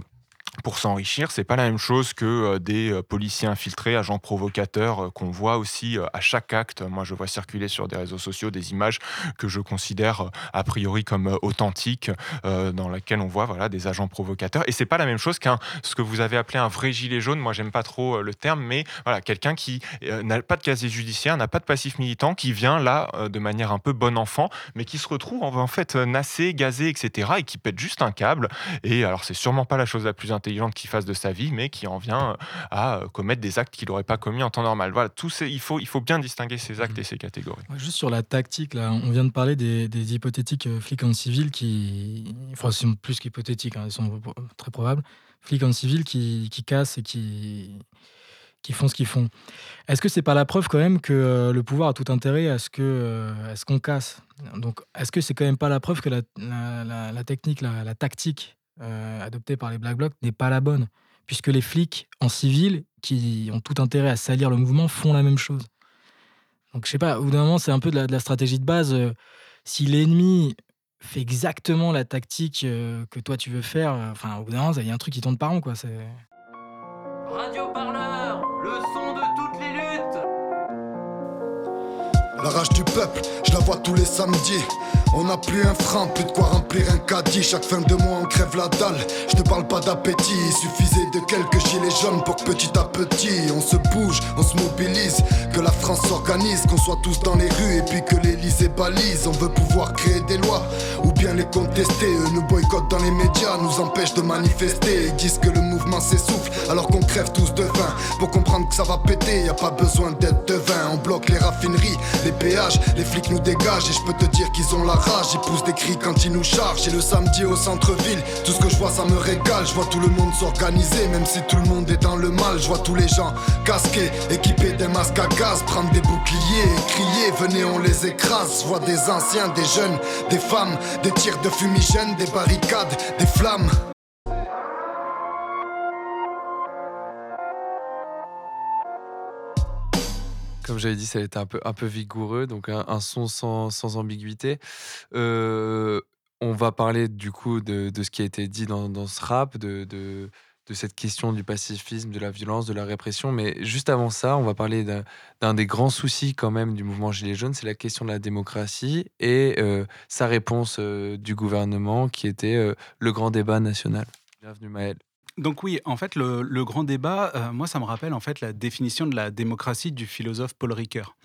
pour s'enrichir. C'est pas la même chose que euh, des euh, policiers infiltrés, agents provocateurs euh, qu'on voit aussi à chaque acte. Moi, je vois circuler sur des réseaux sociaux des images que je considère a priori comme authentiques, dans lesquelles on voit voilà des agents provocateurs. Et c'est pas la même chose qu'un ce que vous avez appelé un vrai gilet jaune. Moi, j'aime pas trop le terme, mais voilà quelqu'un qui n'a pas de casier judiciaire, n'a pas de passif militant, qui vient là de manière un peu bon enfant, mais qui se retrouve en, fait nassé, gazé, etc. et qui pète juste un câble. Et alors, c'est sûrement pas la chose la plus intelligente intelligente qui fasse de sa vie, mais qui en vient à euh, commettre des actes qu'il n'aurait pas commis en temps normal. Voilà, tout ces, il, faut, il faut bien distinguer ces actes mmh. et ces catégories.
juste sur la tactique, là, on vient de parler des, hypothétiques euh, flics en civil qui, enfin, sont plus qu'hypothétiques, hein, ils sont très probables, flics en civil qui, qui cassent et qui, qui font ce qu'ils font. Est-ce que c'est pas la preuve quand même que euh, le pouvoir a tout intérêt à ce que ce qu'on casse? Donc, est-ce que c'est quand même pas la preuve que la, la, la technique, la, tactique euh, adoptée par les Black Blocs n'est pas la bonne, puisque les flics en civil, qui ont tout intérêt à salir le mouvement, font la même chose. Donc je sais pas, au bout d'un moment, c'est un peu de la, stratégie de base. Euh, si l'ennemi fait exactement la tactique euh, que toi tu veux faire, enfin au bout d'un moment, il y a un truc qui tourne par rond, quoi.
Radio Parleur, le son de toutes
La rage du peuple, je la vois tous les samedis. On n'a plus un franc, plus de quoi remplir un caddie. Chaque fin de mois, on crève la dalle. Je te parle pas d'appétit, il suffisait de quelques gilets jaunes pour que petit à petit on se bouge, on se mobilise. Que la France s'organise, qu'on soit tous dans les rues et puis que l'Elysée balise. On veut pouvoir créer des lois ou bien les contester. Eux nous boycottent dans les médias, nous empêchent de manifester. Ils disent que le mouvement s'essouffle alors qu'on crève tous de faim. Pour comprendre que ça va péter, y a pas besoin d'être devin. On bloque les raffineries, les les flics nous dégagent et je peux te dire qu'ils ont la rage, ils poussent des cris quand ils nous chargent. Et le samedi au centre-ville, tout ce que je vois ça me régale. Je vois tout le monde s'organiser, même si tout le monde est dans le mal. Je vois tous les gens casqués, équipés d'un masques à gaz, prendre des boucliers crier, venez on les écrase. Je vois des anciens, des jeunes, des femmes, des tirs de fumigène, des barricades, des flammes.
Comme j'avais dit, ça a été un peu, vigoureux, donc un, son sans, ambiguïté. Euh, on va parler du coup de, ce qui a été dit dans, ce rap, de, cette question du pacifisme, de la violence, de la répression. Mais juste avant ça, on va parler d'un des grands soucis quand même du mouvement Gilets jaunes, c'est la question de la démocratie et euh, sa réponse euh, du gouvernement qui était le grand débat national. Bienvenue Maël.
Donc oui, en fait, le, grand débat, euh, moi, ça me rappelle en fait la définition de la démocratie du philosophe Paul Ricoeur.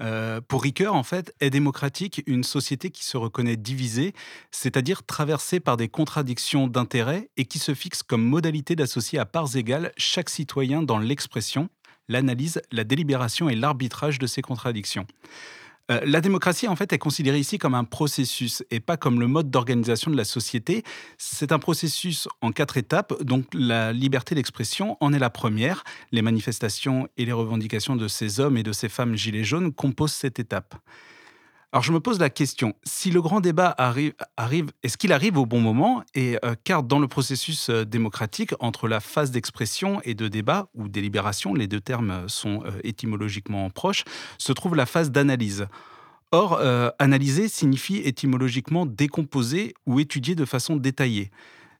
Euh, pour Ricoeur, en fait, est démocratique une société qui se reconnaît divisée, c'est-à-dire traversée par des contradictions d'intérêts et qui se fixe comme modalité d'associer à parts égales chaque citoyen dans l'expression, l'analyse, la délibération et l'arbitrage de ces contradictions. Euh, la démocratie, en fait, est considérée ici comme un processus et pas comme le mode d'organisation de la société. C'est un processus en quatre étapes, donc la liberté d'expression en est la première. Les manifestations et les revendications de ces hommes et de ces femmes gilets jaunes composent cette étape. Alors je me pose la question, si le grand débat arrive, est-ce qu'il arrive au bon moment Et euh, car dans le processus euh, démocratique, entre la phase d'expression et de débat, ou délibération, les deux termes sont euh, étymologiquement proches, se trouve la phase d'analyse. Or, analyser signifie étymologiquement décomposer ou étudier de façon détaillée.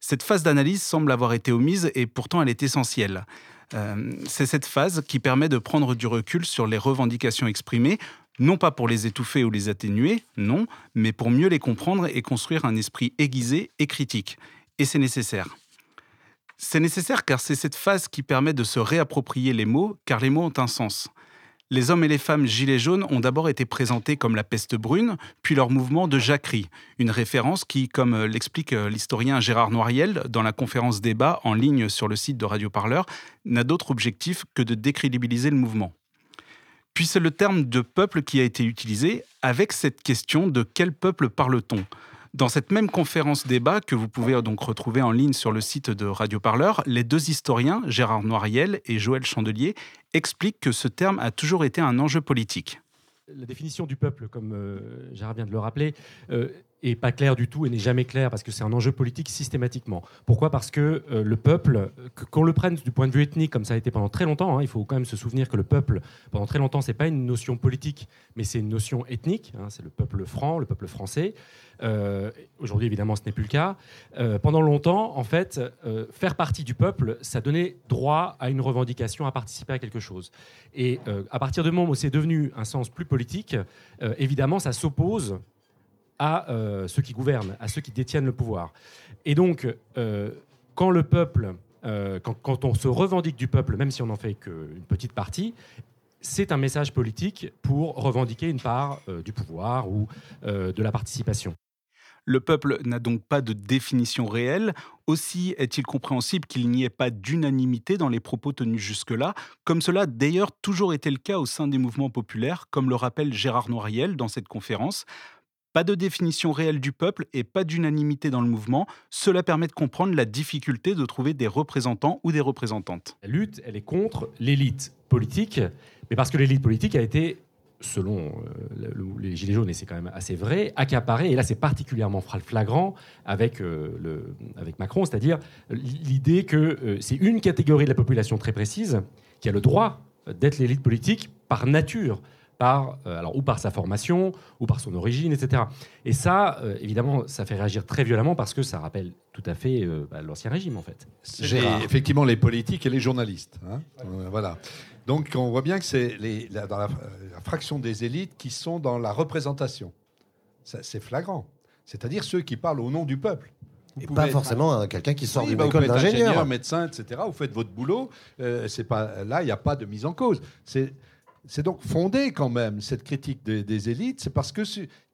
Cette phase d'analyse semble avoir été omise et pourtant elle est essentielle. c'est cette phase qui permet de prendre du recul sur les revendications exprimées, non pas pour les étouffer ou les atténuer, non, mais pour mieux les comprendre et construire un esprit aiguisé et critique. Et c'est nécessaire. C'est nécessaire car c'est cette phase qui permet de se réapproprier les mots, car les mots ont un sens. Les hommes et les femmes gilets jaunes ont d'abord été présentés comme la peste brune, puis leur mouvement de jacquerie, une référence qui, comme l'explique l'historien Gérard Noiriel dans la conférence débat en ligne sur le site de Radio Parleur, n'a d'autre objectif que de décrédibiliser le mouvement. Puis c'est le terme de peuple qui a été utilisé avec cette question de quel peuple parle-t-on? Dans cette même conférence débat que vous pouvez donc retrouver en ligne sur le site de Radio Parleur, les deux historiens, Gérard Noiriel et Joël Chandelier, expliquent que ce terme a toujours été un enjeu politique.
La définition du peuple, comme euh, Gérard vient de le rappeler, euh, est pas clair du tout et n'est jamais clair parce que c'est un enjeu politique systématiquement. Pourquoi? Parce que euh, le peuple, qu'on le prenne du point de vue ethnique, comme ça a été pendant très longtemps, hein, il faut quand même se souvenir que le peuple, pendant très longtemps, c'est pas une notion politique, mais c'est une notion ethnique. hein, c'est le peuple franc, le peuple français. Euh, Aujourd'hui, évidemment, ce n'est plus le cas. Euh, pendant longtemps, en fait, faire partie du peuple, ça donnait droit à une revendication, à participer à quelque chose. Et à partir du moment où c'est devenu un sens plus politique, évidemment, ça s'oppose à euh, ceux qui gouvernent, à ceux qui détiennent le pouvoir. Et donc, euh, quand le peuple, euh, quand, quand on se revendique du peuple, même si on n'en fait qu'une petite partie, c'est un message politique pour revendiquer une part du pouvoir ou de la participation.
Le peuple n'a donc pas de définition réelle. Aussi est-il compréhensible qu'il n'y ait pas d'unanimité dans les propos tenus jusque-là, comme cela a d'ailleurs toujours été le cas au sein des mouvements populaires, comme le rappelle Gérard Noiriel dans cette conférence. Pas de définition réelle du peuple et pas d'unanimité dans le mouvement. Cela permet de comprendre la difficulté de trouver des représentants ou des représentantes.
La lutte, elle est contre l'élite politique, mais parce que l'élite politique a été, selon euh, le- le- les Gilets jaunes, et c'est quand même assez vrai, accaparée, et là c'est particulièrement flagrant avec, euh, avec Macron, c'est-à-dire l'idée que euh, c'est une catégorie de la population très précise qui a le droit d'être l'élite politique par nature. Par, euh, alors, ou par sa formation, ou par son origine, etc. Et ça, euh, évidemment, ça fait réagir très violemment parce que ça rappelle tout à fait euh, bah, l'ancien régime, en fait.
C'est les- effectivement les politiques et les journalistes. hein. Voilà. Donc on voit bien que c'est la, dans la, la fraction des élites qui sont dans la représentation. C'est flagrant. C'est-à-dire ceux qui parlent au nom du peuple. Vous
Et pas
être-
forcément un- quelqu'un qui sort
Oui,
d'une
bah,
école d'ingénieur.
ingénieur, médecin, etc. Vous faites votre boulot. Euh, c'est pas là, il n'y a pas de mise en cause. C'est c'est donc fondé quand même cette critique des, élites. C'est parce que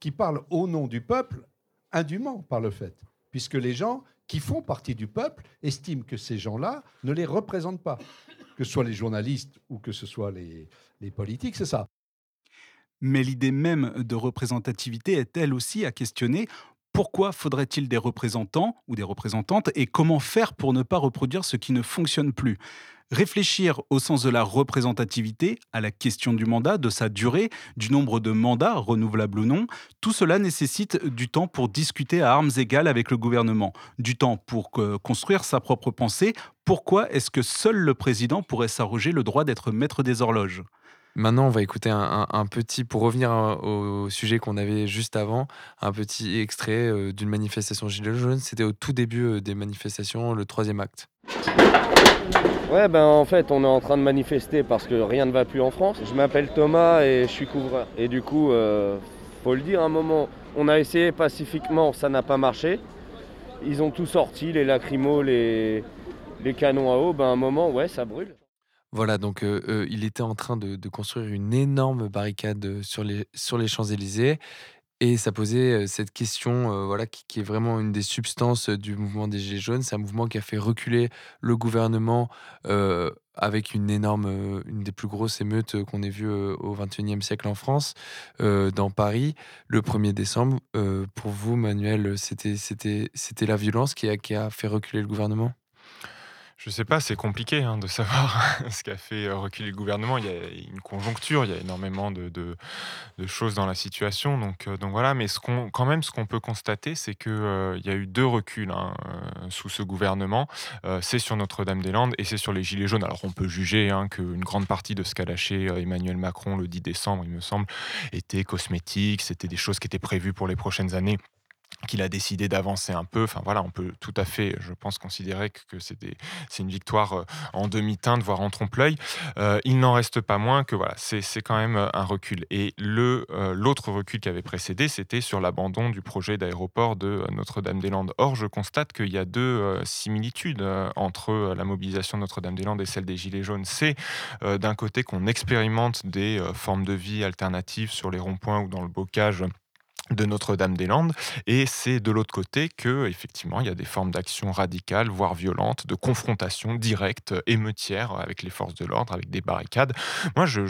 qui parlent au nom du peuple indûment par le fait, puisque les gens qui font partie du peuple estiment que ces gens-là ne les représentent pas, que ce soit les journalistes ou que ce soit les, les politiques, c'est ça.
Mais l'idée même de représentativité est elle aussi à questionner. Pourquoi faudrait-il des représentants ou des représentantes et comment faire pour ne pas reproduire ce qui ne fonctionne plus? Réfléchir au sens de la représentativité, à la question du mandat, de sa durée, du nombre de mandats, renouvelables ou non, tout cela nécessite du temps pour discuter à armes égales avec le gouvernement, du temps pour euh, construire sa propre pensée. Pourquoi est-ce que seul le président pourrait s'arroger le droit d'être maître des horloges?
Maintenant, on va écouter un, petit, pour revenir euh, au sujet qu'on avait juste avant, un petit extrait euh, d'une manifestation Gilets jaunes. C'était au tout début des manifestations, le troisième acte.
Ouais, ben en fait, on est en train de manifester parce que rien ne va plus en France. Je m'appelle Thomas et je suis couvreur. Et du coup, euh, faut le dire, un moment, on a essayé pacifiquement, ça n'a pas marché. Ils ont tout sorti, les lacrymos, les, canons à eau. Ben, un moment, ouais, ça brûle.
Voilà, donc euh, euh, il était en train de, construire une énorme barricade sur les, sur les Champs-Élysées. Et ça posait cette question, voilà, qui, est vraiment une des substances du mouvement des Gilets jaunes. C'est un mouvement qui a fait reculer le gouvernement avec une énorme, une des plus grosses émeutes qu'on ait vues au XXIe siècle en France, dans Paris, le 1er décembre. Pour vous, Manuel, c'était la violence qui a, qui a fait reculer le gouvernement?
Je sais pas, c'est compliqué hein, de savoir ce qui a fait euh, reculer le gouvernement. Il y a une conjoncture, il y a énormément de, choses dans la situation. Donc, euh, voilà, mais quand même, ce qu'on peut constater, c'est qu'il y a eu deux reculs hein, euh, sous ce gouvernement. Euh, c'est sur Notre-Dame-des-Landes et c'est sur les Gilets jaunes. Alors on peut juger hein, qu'une grande partie de ce qu'a lâché euh, Emmanuel Macron le 10 décembre, il me semble, était cosmétique, c'était des choses qui étaient prévues pour les prochaines années qu'il a décidé d'avancer un peu. Enfin voilà, on peut tout à fait, je pense, considérer que, c'est une victoire euh, en demi-teinte, voire en trompe-l'œil. Euh, il n'en reste pas moins que voilà, c'est quand même euh, un recul. Et l'autre recul qui avait précédé, c'était sur l'abandon du projet d'aéroport de Notre-Dame-des-Landes. Or, je constate qu'il y a deux similitudes entre la mobilisation de Notre-Dame-des-Landes et celle des Gilets jaunes. C'est d'un côté qu'on expérimente des formes de vie alternatives sur les ronds-points ou dans le bocage de Notre-Dame-des-Landes. Et c'est de l'autre côté que effectivement il y a des formes d'action radicales voire violentes de confrontation directe euh, émeutière avec les forces de l'ordre avec des barricades. Moi je,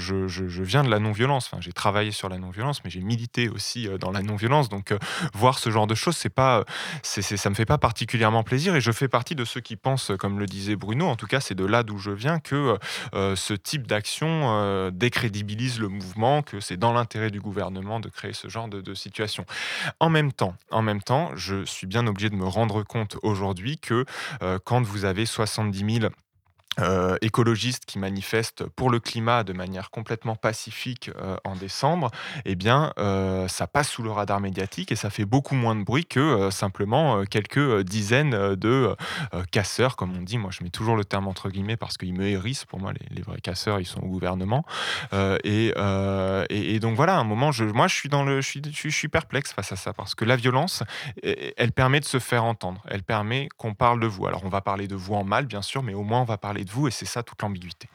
viens de la non-violence. Enfin, j'ai travaillé sur la non-violence mais j'ai milité aussi euh, dans la non-violence. Donc euh, voir ce genre de choses c'est pas euh, c'est, ça me fait pas particulièrement plaisir. Et je fais partie de ceux qui pensent euh, comme le disait Bruno en tout cas c'est de là d'où je viens que euh, ce type d'action euh, décrédibilise le mouvement que c'est dans l'intérêt du gouvernement de créer ce genre de situation situation. En même temps, en même temps, je suis bien obligé de me rendre compte aujourd'hui que euh, quand vous avez 70 000 euh, écologistes qui manifestent pour le climat de manière complètement pacifique euh, en décembre, eh bien, euh, ça passe sous le radar médiatique et ça fait beaucoup moins de bruit que simplement quelques dizaines de casseurs, comme on dit. Moi, je mets toujours le terme entre guillemets parce qu'ils me hérissent. Pour moi, les, vrais casseurs, ils sont au gouvernement. Et, donc voilà, à un moment, moi, je suis dans le, je suis, je suis perplexe face à ça parce que la violence, elle permet de se faire entendre. Elle permet qu'on parle de vous. Alors, on va parler de vous en mal, bien sûr, mais au moins, on va parler vous, et c'est ça toute l'ambiguïté.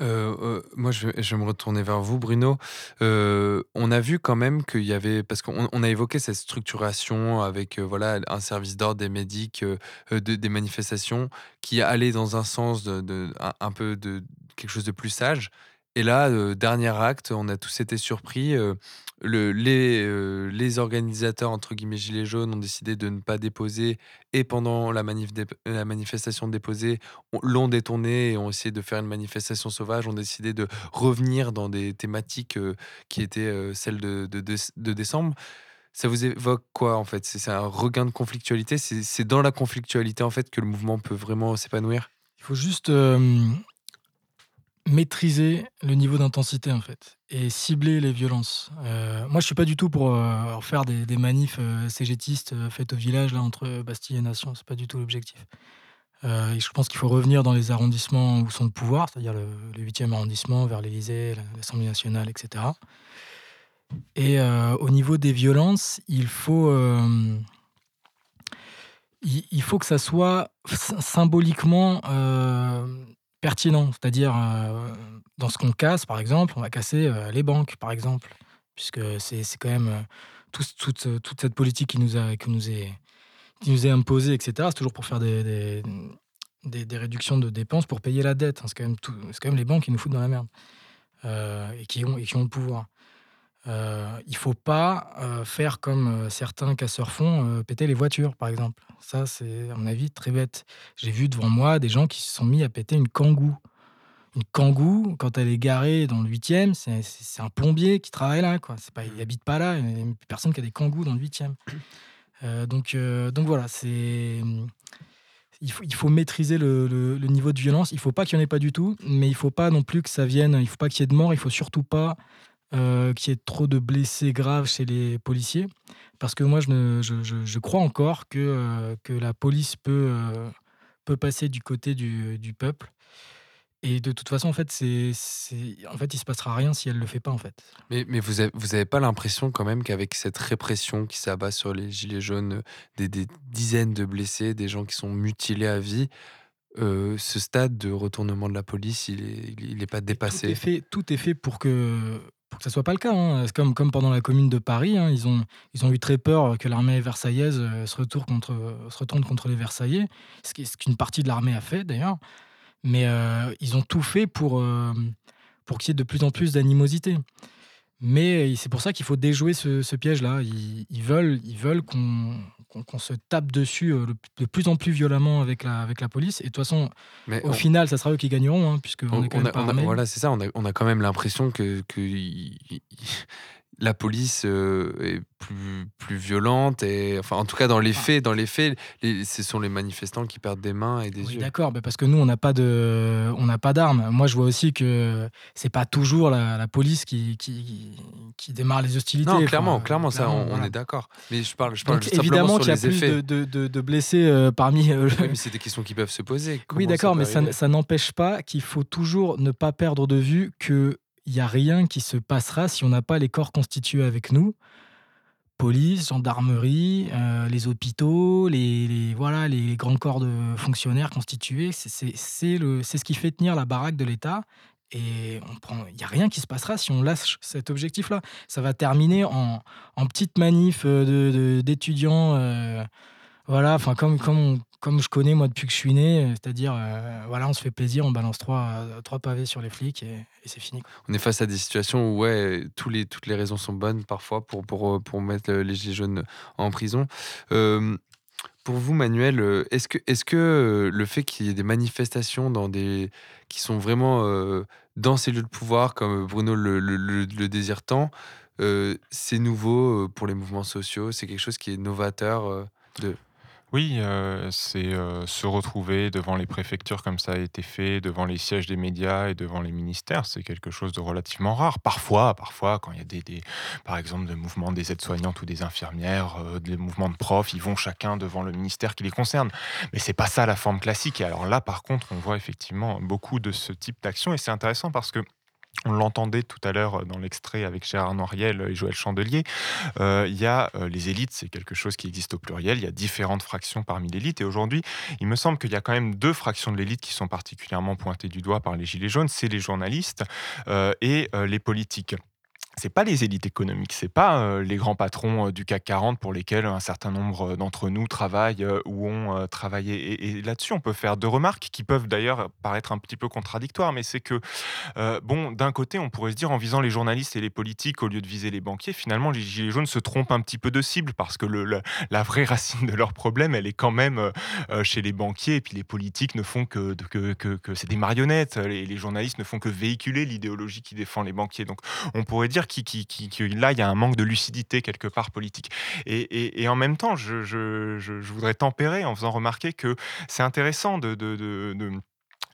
Euh, euh, moi, je vais, me retourner vers vous, Bruno. Euh, on a vu quand même qu'il y avait, parce qu'on on a évoqué cette structuration avec voilà un service d'ordre, des médics, de, des manifestations qui allaient dans un sens de, un, peu de quelque chose de plus sage. Et là, dernier acte, on a tous été surpris. le, les, les organisateurs, entre guillemets, Gilets jaunes, ont décidé de ne pas déposer et pendant la, manif la manifestation déposée, l'ont détourné et ont essayé de faire une manifestation sauvage, ont décidé de revenir dans des thématiques qui étaient celles de, décembre. Ça vous évoque quoi en fait? C'est un regain de conflictualité? C'est dans la conflictualité en fait que le mouvement peut vraiment s'épanouir?
Il faut juste maîtriser le niveau d'intensité en fait et cibler les violences. Euh, moi, je suis pas du tout pour euh, faire des, manifs euh, cégétistes faites au village là entre Bastille et Nation. C'est pas du tout l'objectif. je pense qu'il faut revenir dans les arrondissements où sont le pouvoir, c'est-à-dire le, 8e arrondissement vers l'Élysée, l'Assemblée nationale, etc. Et au niveau des violences, il faut il, faut que ça soit symboliquement pertinent. C'est-à-dire, euh, dans ce qu'on casse, par exemple, on va casser euh, les banques, par exemple, puisque c'est quand même euh, toute, toute, cette politique qui nous, a, qui nous, est, qui nous est imposée, etc. C'est toujours pour faire des, des, des, réductions de dépenses pour payer la dette. C'est quand, quand même les banques qui nous foutent dans la merde et, qui ont, et qui ont le pouvoir. Euh, il faut pas faire comme certains casseurs font, péter les voitures, par exemple. Ça, c'est, à mon avis, très bête. J'ai vu devant moi des gens qui se sont mis à péter une kangou. Une kangou, quand elle est garée dans le 8e, c'est, un plombier qui travaille là. Quoi. Pas, il habite pas là. Il n'y a personne qui a des kangous dans le 8e. donc, donc voilà, c'est. Il faut, il faut, maîtriser le, le, niveau de violence. Il ne faut pas qu'il n'y en ait pas du tout, mais il ne faut pas non plus que ça vienne. Il faut pas qu'il y ait de mort. Il ne faut surtout pas euh, qu'il y ait trop de blessés graves chez les policiers. Parce que moi, je, je, je, crois encore que, euh, que la police peut, euh, peut passer du côté du, du, peuple. Et de toute façon, en fait, c'est, en fait, il se passera rien si elle le fait pas, en fait.
Mais, mais vous n'avez vous avez pas l'impression quand même qu'avec cette répression qui s'abat sur les gilets jaunes, des, des, dizaines de blessés, des gens qui sont mutilés à vie, ce stade de retournement de la police, il n'est il est pas dépassé.
Tout est fait, tout est fait pour que pour que ça soit pas le cas. Hein. Comme, pendant la commune de Paris, hein. ils, ont, eu très peur que l'armée versaillaise euh, se, retourne contre, les Versaillais, ce qu'une partie de l'armée a fait d'ailleurs. Mais euh, ils ont tout fait pour, euh, pour qu'il y ait de plus en plus d'animosité. Mais c'est pour ça qu'il faut déjouer ce, piège-là. Ils veulent qu'on se tape dessus euh, de plus en plus violemment avec la, avec la police. Et de toute façon, au final, ça sera eux qui gagneront, hein, puisque on, est quand même
a, Voilà, c'est ça. On a, on a, quand même l'impression que, que la police euh, est plus, plus violente et enfin en tout cas dans les faits dans les faits ce sont les manifestants qui perdent des mains et des
oui,
yeux.
d'accord parce que nous on n'a pas de on n'a pas d'armes. Moi je vois aussi que c'est pas toujours la, police qui, qui, qui, démarre les hostilités.
Non clairement clairement, ça on, est d'accord. Mais je parle je parle
Donc, évidemment qu'il y a plus de, de, de, blessés euh, parmi
euh, oui, mais c'est des questions qui peuvent se poser.
Oui d'accord mais ça, ça n'empêche pas qu'il faut toujours ne pas perdre de vue que il n'y a rien qui se passera si on n'a pas les corps constitués avec nous. Police, gendarmerie, euh, les hôpitaux, les, voilà, les grands corps de fonctionnaires constitués. C'est ce qui fait tenir la baraque de l'État. Et il n'y a rien qui se passera si on lâche cet objectif-là. Ça va terminer en, en petite manif euh, d'étudiants. De, euh, voilà, comme, comme, comme je connais moi depuis que je suis né, c'est-à-dire, euh, voilà, on se fait plaisir, on balance trois, trois pavés sur les flics et, c'est fini.
On est face à des situations où ouais, tous les, toutes les raisons sont bonnes parfois pour, pour, pour mettre les Gilets jaunes en prison. pour vous, Manuel, est-ce que, est que le fait qu'il y ait des manifestations dans des, qui sont vraiment dans ces lieux de pouvoir, comme Bruno le, désire tant, euh, c'est nouveau euh, pour les mouvements sociaux, c'est quelque chose qui est novateur euh.
Oui, euh, c'est euh, se retrouver devant les préfectures comme ça a été fait, devant les sièges des médias et devant les ministères, c'est quelque chose de relativement rare. Parfois, parfois, quand il y a des, des- par exemple, des mouvements des aides-soignantes ou des infirmières, euh, des mouvements de profs, ils vont chacun devant le ministère qui les concerne. Mais c'est pas ça la forme classique. Et alors là, par contre, on voit effectivement beaucoup de ce type d'action et c'est intéressant parce que on l'entendait tout à l'heure dans l'extrait avec Gérard Noiriel et Joël Chandelier. Euh, il y a euh, les élites, c'est quelque chose qui existe au pluriel. Il y a différentes fractions parmi l'élite. Et aujourd'hui, il me semble qu'il y a quand même deux fractions de l'élite qui sont particulièrement pointées du doigt par les Gilets jaunes. C'est les journalistes euh, et euh, les politiques. C'est pas les élites économiques, c'est pas euh, les grands patrons euh, du CAC 40 pour lesquels un certain nombre euh, d'entre nous travaillent ou ont travaillé. Et, et là-dessus, on peut faire deux remarques qui peuvent d'ailleurs paraître un petit peu contradictoires, mais c'est que, bon, d'un côté, on pourrait se dire en visant les journalistes et les politiques au lieu de viser les banquiers, finalement, les Gilets jaunes se trompent un petit peu de cible parce que la vraie racine de leur problème, elle est quand même chez les banquiers et puis les politiques ne font que, que, c'est des marionnettes. Les, les journalistes ne font que véhiculer l'idéologie qui défend les banquiers. Donc, on pourrait dire qu'il qui, là, il y a un manque de lucidité quelque part politique. Et, en même temps, je, voudrais tempérer en faisant remarquer que c'est intéressant de-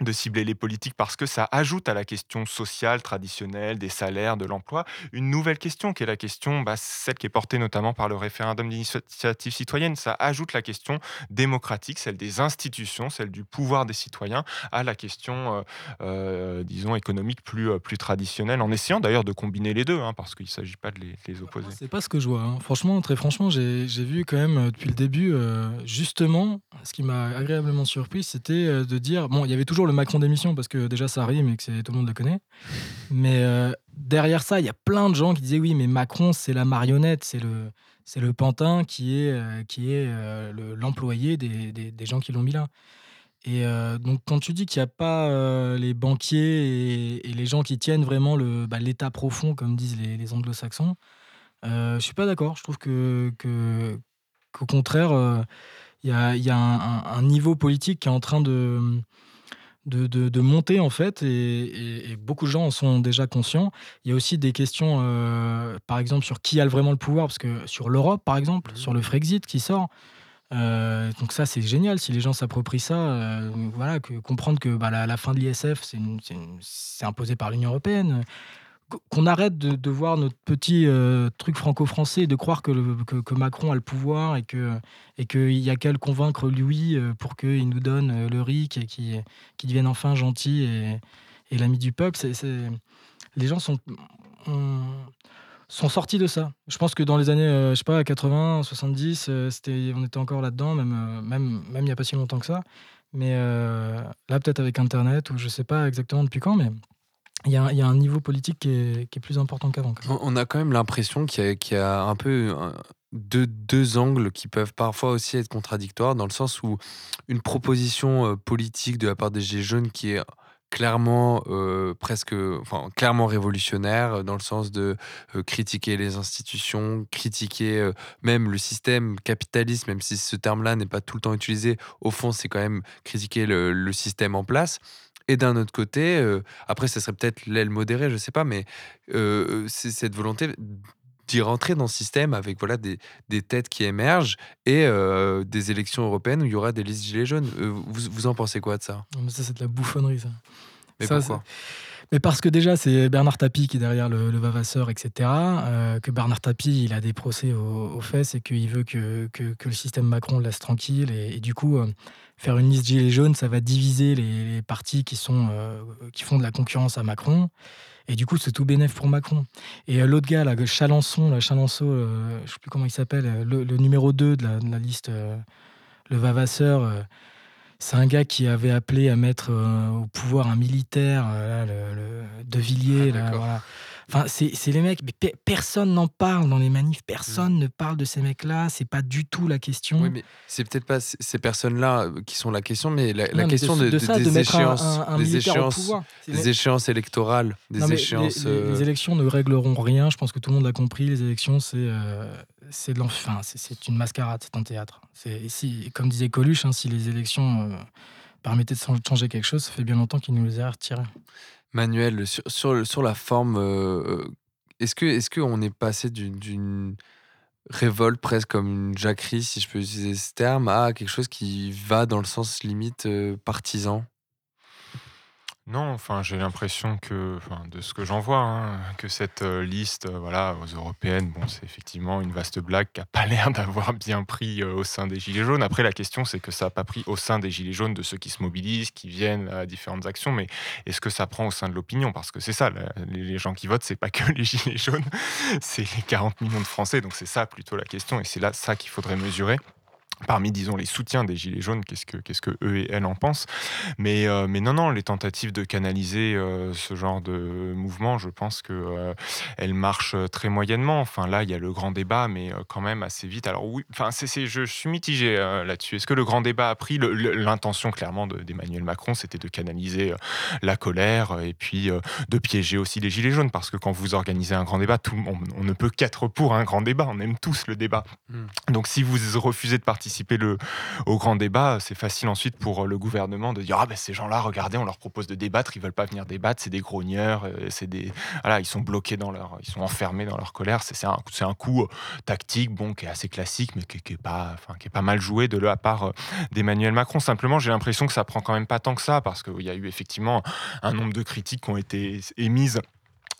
de cibler les politiques parce que ça ajoute à la question sociale traditionnelle des salaires, de l'emploi, une nouvelle question qui est la question, bah, celle qui est portée notamment par le référendum d'initiative citoyenne. Ça ajoute la question démocratique, celle des institutions, celle du pouvoir des citoyens, à la question, euh, euh, disons, économique plus, euh, plus traditionnelle, en essayant d'ailleurs de combiner les deux, hein, parce qu'il ne s'agit pas de les, opposer.
C'est pas ce que je vois. hein. Franchement, très franchement, j'ai vu quand même depuis le début, justement, ce qui m'a agréablement surpris, c'était de dire bon, il y avait toujours le Macron d'émission parce que déjà ça rime et que tout le monde le connaît. Mais euh, derrière ça, il y a plein de gens qui disaient oui, mais Macron, c'est la marionnette, c'est le, c'est le pantin qui est, euh, qui est euh, le- l'employé des, des- des gens qui l'ont mis là. Et donc, quand tu dis qu'il n'y a pas les banquiers et, les gens qui tiennent vraiment le, bah, l'état profond, comme disent les, anglo-saxons, euh, je suis pas d'accord. Je trouve que, que- qu'au contraire, il y a, y a un niveau politique qui est en train de, de, de- de monter, en fait, et, et- et beaucoup de gens en sont déjà conscients. Il y a aussi des questions, euh, par exemple, sur qui a vraiment le pouvoir, parce que sur l'Europe, par exemple, sur le Frexit qui sort. euh, donc ça c'est génial si les gens s'approprient ça euh, voilà que comprendre que bah, la, la fin de l'ISF c'est imposé par l'Union européenne qu'on arrête de, voir notre petit euh, truc franco-français et de croire que, que, Macron a le pouvoir et que et qu'il y a qu'à le convaincre lui euh, pour qu'il nous donne euh, le RIC et qu'il qu'il devienne enfin gentil et, et l'ami du peuple. Les gens sont, ont- sont sortis de ça. Je pense que dans les années, je sais pas, 80, 70, euh, c'était, on était encore là-dedans, même, même, même il n'y a pas si longtemps que ça. Mais là, peut-être avec Internet, ou je sais pas exactement depuis quand, mais il y, a un- niveau politique qui est, plus important qu'avant.
On a quand même l'impression qu'il y, a- un peu un- deux, angles qui peuvent parfois aussi être contradictoires, dans le sens où une proposition euh, politique de la part des Gilets jaunes qui est clairement euh, presque enfin clairement révolutionnaire euh, dans le sens de euh, critiquer les institutions critiquer euh, même le système capitaliste même si ce terme-là n'est pas tout le temps utilisé au fond c'est quand même critiquer le système en place et d'un autre côté, euh, après, ça serait peut-être l'aile modérée, je sais pas, mais euh, c'est cette volonté d'y rentrer dans ce système avec voilà des, des têtes qui émergent et euh, des élections européennes où il y aura des listes gilets jaunes. Euh, vous, vous en pensez quoi de ça?
Non, mais ça, c'est de la bouffonnerie, ça.
Mais
Ça,
pourquoi?
c'est- Mais parce que déjà, c'est Bernard Tapie qui est derrière le, le Vavasseur, etc. euh, que Bernard Tapie, il a des procès aux, aux fesses et qu'il veut que, que, que le système Macron le laisse tranquille. Et, et du coup, euh, faire une liste gilet jaune, ça va diviser les, les partis qui, sont, euh, qui font de la concurrence à Macron. Et du coup, c'est tout bénéf pour Macron. Et euh, l'autre gars, là, Chalençon, là, Chalençon, euh, je sais plus comment il s'appelle, le, le numéro 2 de la, de la liste, le Vavasseur, c'est un gars qui avait appelé à mettre au pouvoir un militaire, là, le, le- De Villiers. là, voilà. Enfin, c'est les mecs, mais pe- personne n'en parle dans les manifs, personne ne parle de ces mecs-là, c'est pas du tout la question.
Oui, mais c'est peut-être pas ces personnes-là euh, qui sont la question, mais la,
mais
question de,
de
de-
ça, de
des échéances,
un- un
des échéances, des échéances électorales, des
Non, mais les-
échéances.
Les,
euh,
les élections ne régleront rien. Je pense que tout le monde l'a compris. Les élections, c'est euh, c'est de l'enfin. C'est- une mascarade, c'est un théâtre. C'est si, comme disait Coluche, hein, si les élections euh, permettaient de chan- changer quelque chose, ça fait bien longtemps qu'ils nous les aient retirées.
Manuel, sur, sur, la forme, euh, est-ce que est-ce qu'on est passé d'une, d'une révolte presque comme une jacquerie, si je peux utiliser ce terme, à quelque chose qui va dans le sens limite euh, partisan?
Non, enfin, j'ai l'impression que, de ce que j'en vois, hein, que cette euh, liste, euh, voilà, aux européennes, c'est effectivement une vaste blague qui n'a pas l'air d'avoir bien pris euh, au sein des Gilets jaunes. Après, la question, c'est que ça n'a pas pris au sein des Gilets jaunes de ceux qui se mobilisent, qui viennent à différentes actions, mais est-ce que ça prend au sein de l'opinion? Parce que c'est ça, les les gens qui votent, c'est pas que les Gilets jaunes, c'est les 40 millions de Français, donc c'est ça plutôt la question, et c'est là ça qu'il faudrait mesurer parmi, disons, les soutiens des Gilets jaunes, qu'est-ce que, qu'est-ce que eux et elles en pensent. Mais, euh, mais non, non, les tentatives de canaliser euh, ce genre de mouvement, je pense que euh, elles marchent très moyennement. Enfin, là, il y a le grand débat, mais quand même assez vite. Alors oui, enfin, c'est, c'est- je, je suis mitigé là-dessus. Est-ce que le grand débat a pris le- le- l'intention clairement de- d'Emmanuel Macron, c'était de canaliser la colère et puis de piéger aussi les Gilets jaunes, parce que quand vous organisez un grand débat, tout, monde- on ne peut qu'être pour un grand débat. On aime tous le débat. Donc si vous refusez de participer le, au grand débat, c'est facile ensuite pour euh, le gouvernement de dire ah ben ces gens-là, regardez, on leur propose de débattre, ils veulent pas venir débattre, c'est des grogneurs, euh, c'est des voilà, ils sont bloqués dans leur, ils sont enfermés dans leur colère. C'est un, un coup euh, tactique, bon, qui est assez classique, mais qui, qui est pas, enfin, qui est pas mal joué de la part d'Emmanuel Macron. Simplement, j'ai l'impression que ça prend quand même pas tant que ça, parce qu'il y a eu effectivement un nombre de critiques qui ont été émises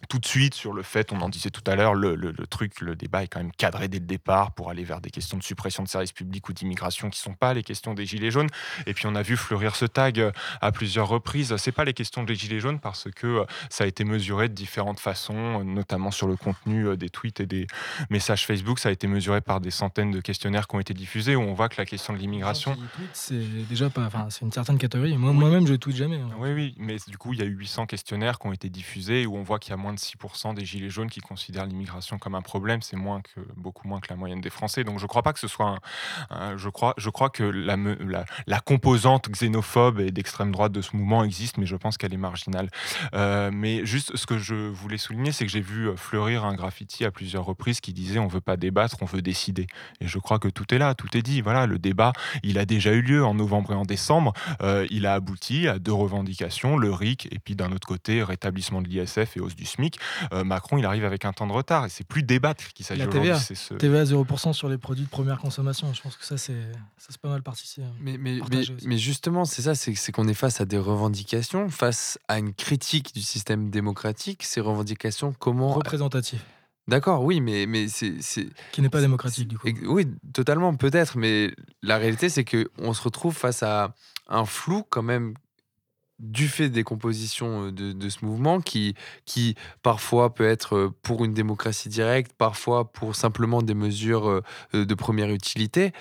tout de suite sur le fait, on en disait tout à l'heure, le, le- le truc, le débat est quand même cadré dès le départ pour aller vers des questions de suppression de services publics ou d'immigration qui sont pas les questions des gilets jaunes. Et puis on a vu fleurir ce tag euh, à plusieurs reprises. C'est pas les questions des gilets jaunes parce que euh, ça a été mesuré de différentes façons, euh, notamment sur le contenu des tweets et des messages Facebook. Ça a été mesuré par des centaines de questionnaires qui ont été diffusés où on voit que la question de l'immigration
C'est déjà pas. Enfin, c'est une certaine catégorie. Moi, Moi-même, je tweete jamais. hein.
Oui, oui, mais du coup, il y a eu 800 questionnaires qui ont été diffusés où on voit qu'il y a moins de 6% des gilets jaunes qui considèrent l'immigration comme un problème. C'est moins que, beaucoup moins que la moyenne des Français. Donc, je ne crois pas que ce soit un. je, crois, je crois que la, composante xénophobe et d'extrême droite de ce mouvement existe, mais je pense qu'elle est marginale. Euh, mais juste ce que je voulais souligner, c'est que j'ai vu euh, fleurir un graffiti à plusieurs reprises qui disait on veut pas débattre, on veut décider. Et je crois que tout est là, tout est dit. Voilà, le débat, il a déjà eu lieu en novembre et en décembre. Euh, il a abouti à deux revendications, le RIC et puis d'un autre côté, rétablissement de l'ISF et hausse du SMIC. Euh, Macron, il arrive avec un temps de retard et c'est plus débattre qu'il s'agit
La
aujourd'hui.
TVA,
c'est ce-
TVA 0% sur les produits de première consommation. Je pense que ça, c'est ça, c'est pas mal participé.
Mais, mais, mais, mais justement, c'est ça, c'est c'est qu'on est face à des revendications, face à une critique du système démocratique. Ces revendications, comment.
Représentatif.
D'accord, oui, mais, mais c'est. c'est-
Qui n'est pas démocratique, du coup.
Oui, totalement, peut-être, mais la réalité, c'est qu'on se retrouve face à un flou quand même du fait des compositions de, ce mouvement qui, qui parfois peut être pour une démocratie directe, parfois pour simplement des mesures de première utilité.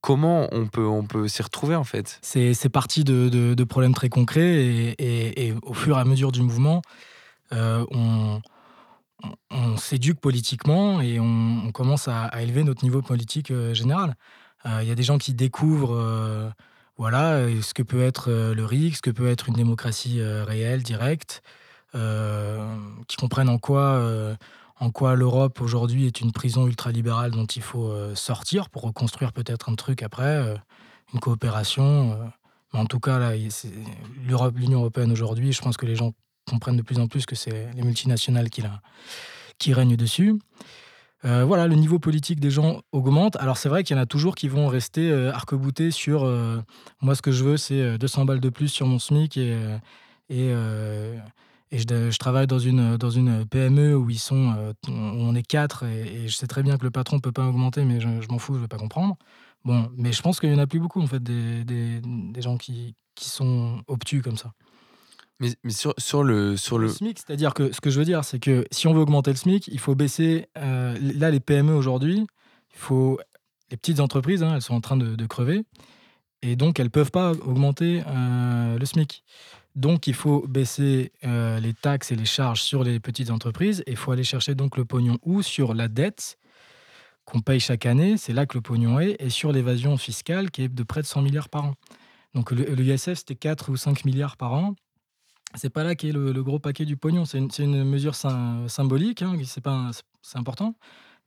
Comment on peut, on peut s'y retrouver en fait?
C'est parti de, de- problèmes très concrets et, et- au fur et à mesure du mouvement, euh, on, on- s'éduque politiquement et on, commence à, à élever notre niveau politique général. Euh, Il y a des gens qui découvrent euh, voilà, euh, ce que peut être euh, le RIC, ce que peut être une démocratie euh, réelle, directe, qui comprennent en quoi, quoi l'Europe aujourd'hui est une prison ultralibérale dont il faut sortir pour reconstruire peut-être un truc après, une coopération. Mais en tout cas, l'Union européenne aujourd'hui, je pense que les gens comprennent de plus en plus que c'est les multinationales qui, la- qui règnent dessus. Euh, voilà, le niveau politique des gens augmente. Alors c'est vrai qu'il y en a toujours qui vont rester euh, arc-boutés sur euh, moi ce que je veux c'est euh, 200 balles de plus sur mon SMIC et, euh, et, euh, et je, travaille dans une, dans une PME où ils sont euh, où on est quatre et, je sais très bien que le patron peut pas augmenter mais je, m'en fous, je vais pas comprendre. Bon, mais je pense qu'il y en a plus beaucoup en fait des, des, des gens qui, qui sont obtus comme ça.
Mais, sur, le. Sur le...
SMIC, c'est-à-dire que ce que je veux dire, c'est que si on veut augmenter le SMIC, il faut baisser. euh, là, les PME aujourd'hui, il faut. Les petites entreprises, hein, elles sont en train de, crever. Et donc, elles ne peuvent pas augmenter euh, le SMIC. Donc, il faut baisser euh, les taxes et les charges sur les petites entreprises. Et il faut aller chercher donc le pognon ou sur la dette qu'on paye chaque année, c'est là que le pognon est, et sur l'évasion fiscale qui est de près de 100 milliards par an. Donc le, le ISF, c'était 4 ou 5 milliards par an c'est pas là qu'est le, le gros paquet du pognon. C'est une, mesure sym- symbolique, hein, c'est important,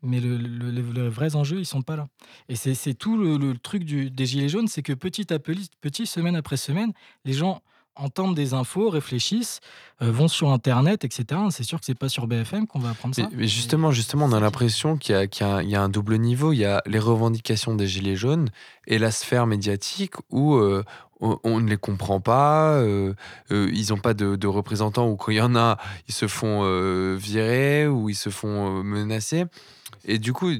mais le, le- le- les vrais enjeux, ils sont pas là. Et c'est tout le, truc des gilets jaunes, c'est que petit à petit, petit, semaine après semaine, les gens entendent des infos, réfléchissent, euh, vont sur Internet, etc. C'est sûr que c'est pas sur BFM qu'on va apprendre ça.
Justement, justement, on a l'impression qu'il y a un double niveau. Il y a les revendications des Gilets jaunes et la sphère médiatique où euh, on, ne les comprend pas, euh, euh, ils n'ont pas de, représentants, ou quand il y en a, ils se font euh, virer ou ils se font menacer. Et du coup,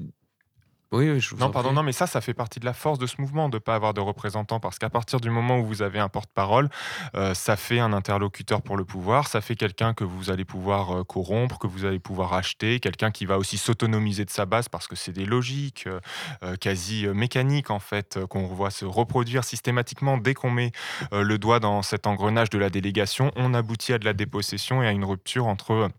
oui, oui, je vous
Non,
en
pardon,
prie.
non, mais ça, ça fait partie de la force de ce mouvement, de ne pas avoir de représentants, parce qu'à partir du moment où vous avez un porte-parole, euh, ça fait un interlocuteur pour le pouvoir, ça fait quelqu'un que vous allez pouvoir euh, corrompre, que vous allez pouvoir acheter, quelqu'un qui va aussi s'autonomiser de sa base, parce que c'est des logiques euh, quasi mécaniques, en fait, qu'on voit se reproduire systématiquement dès qu'on met le doigt dans cet engrenage de la délégation, on aboutit à de la dépossession et à une rupture entre...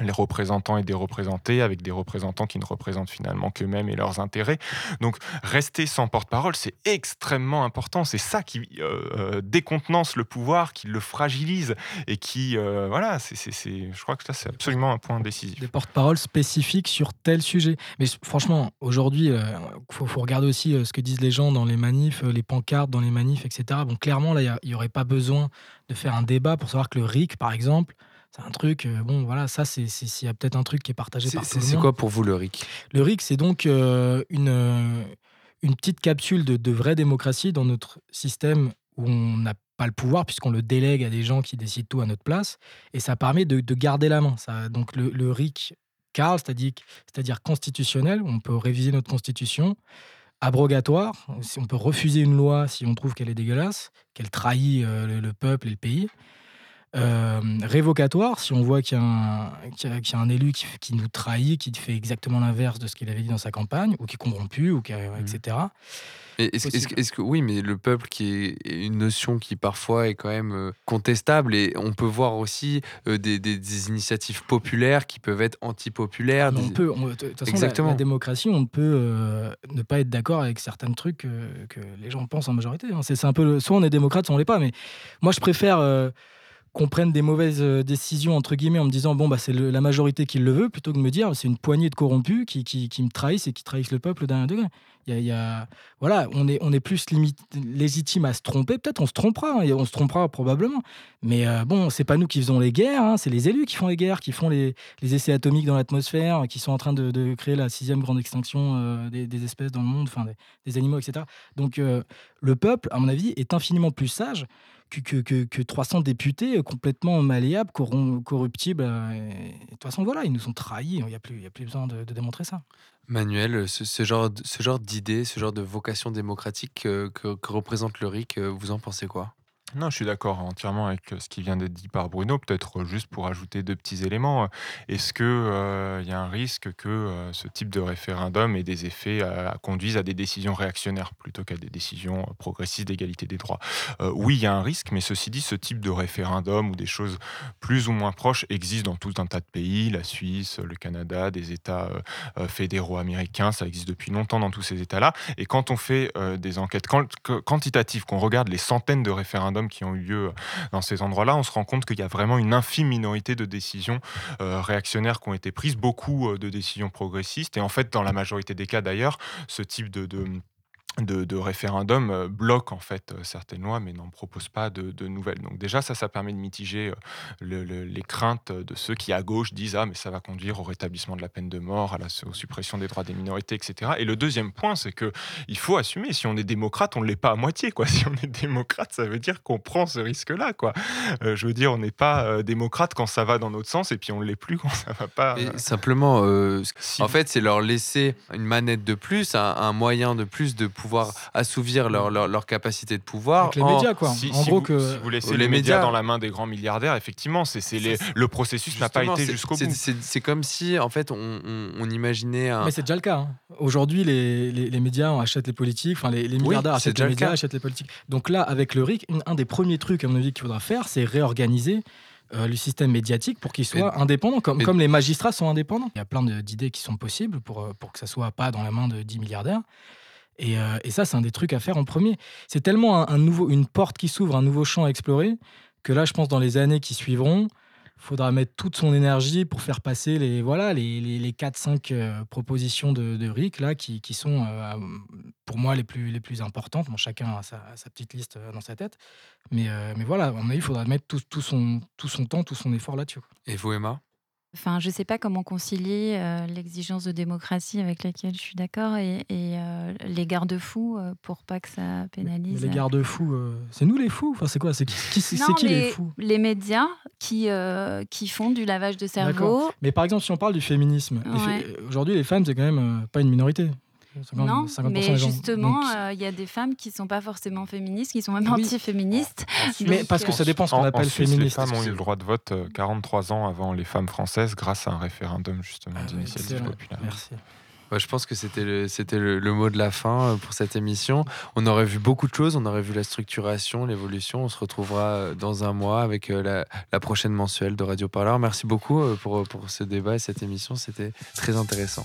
les représentants et des représentés, avec des représentants qui ne représentent finalement qu'eux-mêmes et leurs intérêts. Donc rester sans porte-parole, c'est extrêmement important. C'est ça qui euh, euh, décontenance le pouvoir, qui le fragilise et qui, euh, voilà, c'est, je crois que ça c'est absolument un point décisif.
des porte-paroles spécifiques sur tel sujet. Mais franchement, aujourd'hui, il faut, faut regarder aussi ce que disent les gens dans les manifs, les pancartes dans les manifs, etc. Bon, clairement, là, il n'y aurait pas besoin de faire un débat pour savoir que le RIC, par exemple, c'est un truc, euh, bon, voilà, ça, c'est c'est- s'il y a peut-être un truc qui est partagé
C'est-
par
c'est-
tout le
c'est
monde.
quoi pour vous le RIC?
Le RIC, c'est donc euh, une, euh, une petite capsule de, de vraie démocratie dans notre système où on n'a pas le pouvoir puisqu'on le délègue à des gens qui décident tout à notre place. Et ça permet de, de garder la main. Ça, donc le, le RIC Carl, c'est-à-dire constitutionnel, on peut réviser notre constitution, abrogatoire, on peut refuser une loi si on trouve qu'elle est dégueulasse, qu'elle trahit le peuple et le pays. Euh, révocatoire, si on voit qu'il y, a un- qu'il y a- qu'il y a un élu qui, nous trahit, qui fait exactement l'inverse de ce qu'il avait dit dans sa campagne, ou qui est corrompu, ou qui, a- etc.
Et Est-ce que- oui, mais le peuple qui est une notion qui parfois est quand même euh, contestable et on peut voir aussi euh, des, des- des initiatives populaires qui peuvent être antipopulaires.
Mais on
des-
peut, on- de toute façon, la-
Exactement.
La, démocratie, on peut euh, ne pas être d'accord avec certains trucs que, que les gens pensent en majorité. hein. C'est c'est un peu, le- soit on est démocrate, soit on l'est pas. Mais moi, je préfère euh, qu'on prenne des mauvaises euh, décisions entre guillemets en me disant bon bah c'est la majorité qui le veut plutôt que de me dire c'est une poignée de corrompus qui, qui, me trahissent et qui trahissent le peuple d'un degré. Il y a, voilà, on est, on est plus légitime à se tromper. Peut-être on se trompera, hein, on se trompera probablement. Mais euh, bon, c'est pas nous qui faisons les guerres, hein, c'est les élus qui font les guerres, qui font les, les essais atomiques dans l'atmosphère, qui sont en train de, de créer la sixième grande extinction euh, des, espèces dans le monde, des animaux, etc. Donc euh, le peuple, à mon avis, est infiniment plus sage que, que, que- que 300 députés euh, complètement malléables, corruptibles. euh, et- de toute façon, voilà, ils nous ont trahis. Il n'y a, plus- a plus besoin de, démontrer ça.
Manuel, ce, ce genre, ce genre d'idée, ce genre de vocation démocratique euh, que, que représente le RIC, euh, vous en pensez quoi?
Non, je suis d'accord entièrement avec euh, ce qui vient d'être dit par Bruno. Peut-être euh, juste pour ajouter deux petits éléments. euh, Est-ce qu'il y a un risque que ce type de référendum ait des effets euh, conduisent à des décisions réactionnaires plutôt qu'à des décisions progressistes d'égalité des droits? Oui, il y a un risque, mais ceci dit, ce type de référendum ou des choses plus ou moins proches existent dans tout un tas de pays, la Suisse, le Canada, des États fédéraux américains, ça existe depuis longtemps dans tous ces États-là. Et quand on fait des enquêtes quantitatives, qu'on regarde les centaines de référendums qui ont eu lieu euh, dans ces endroits-là, on se rend compte qu'il y a vraiment une infime minorité de décisions euh, réactionnaires qui ont été prises, beaucoup euh, de décisions progressistes. Et en fait, dans la majorité des cas d'ailleurs, ce type de, de de, de référendum euh, bloque en fait euh, certaines lois mais n'en propose pas de, de nouvelles. Donc déjà ça, ça permet de mitiger euh, le- le- les craintes de ceux qui à gauche disent ah mais ça va conduire au rétablissement de la peine de mort, à la aux suppression des droits des minorités, etc. Et le deuxième point c'est que il faut assumer si on est démocrate on ne l'est pas à moitié quoi. Si on est démocrate ça veut dire qu'on prend ce risque-là quoi. Euh, je veux dire on n'est pas euh, démocrate quand ça va dans notre sens et puis on ne l'est plus quand ça va pas.
Et simplement, en fait, c'est leur laisser une manette de plus, un, un moyen de plus de pouvoir assouvir leur, leur, leur capacité de pouvoir.
Avec les
en-
médias, quoi.
Si,
en
si
gros,
vous,
que.
si vous laissez les, médias, dans la main des grands milliardaires, effectivement, c'est c'est les- le processus n'a pas été jusqu'au
c'est-
bout.
C'est c'est comme si, en fait, on, on- on imaginait un.
Mais c'est déjà le cas. hein. Aujourd'hui, les, les- les médias achètent les politiques, enfin les, les milliardaires achètent les
le
médias, achètent les politiques. Donc là, avec le RIC, un des premiers trucs, à mon avis, qu'il faudra faire, c'est réorganiser euh, le système médiatique pour qu'il soit
Mais-
indépendant, comme,
mais-
comme les magistrats sont indépendants. Il y a plein de- d'idées qui sont possibles pour, euh, pour que ça soit pas dans la main de 10 milliardaires. Et, euh, et ça, c'est un des trucs à faire en premier. C'est tellement nouveau, une porte qui s'ouvre, un nouveau champ à explorer, que là, je pense, dans les années qui suivront, faudra mettre toute son énergie pour faire passer les, voilà, les, les, les 4-5 euh, propositions de, de là, qui, sont euh, pour moi les plus, les plus importantes. Chacun a sa, petite liste dans sa tête. Mais, voilà, à mon il faudra mettre tout, tout, son, tout son temps, tout son effort là-dessus.
Et vous, Emma?
Enfin, je ne sais pas comment concilier euh, l'exigence de démocratie avec laquelle je suis d'accord et, et, euh, les garde-fous euh, pour pas que ça
Mais
pénalise.
les garde-fous, c'est nous les fous? Enfin, c'est quoi? C'est qui, qui- c'est
Non,
qui les
les,
fous?
les médias qui, qui font du lavage de cerveau.
Mais par exemple, si on parle du féminisme,
Ouais.
aujourd'hui, les femmes, c'est quand même pas une minorité. 50,
Non,
50%
mais justement, euh, il y a des femmes qui sont pas forcément féministes, qui sont même
Oui.
anti-féministes.
Mais
Donc,
parce que
euh,
ça dépend ce qu'on appelle
en Suisse,
féministe.
Les femmes ont eu le droit de vote euh, 43 ans avant les femmes françaises grâce à un référendum justement d'initiative
excellent.
populaire.
Merci.
Ouais, je pense que c'était le, c'était le, le mot de la fin euh, pour cette émission. On aurait vu beaucoup de choses. On aurait vu la structuration, l'évolution. On se retrouvera euh, dans un mois avec euh, la, la prochaine mensuelle de Radio Parleur. Merci beaucoup euh, pour, pour ce débat et cette émission. C'était très intéressant.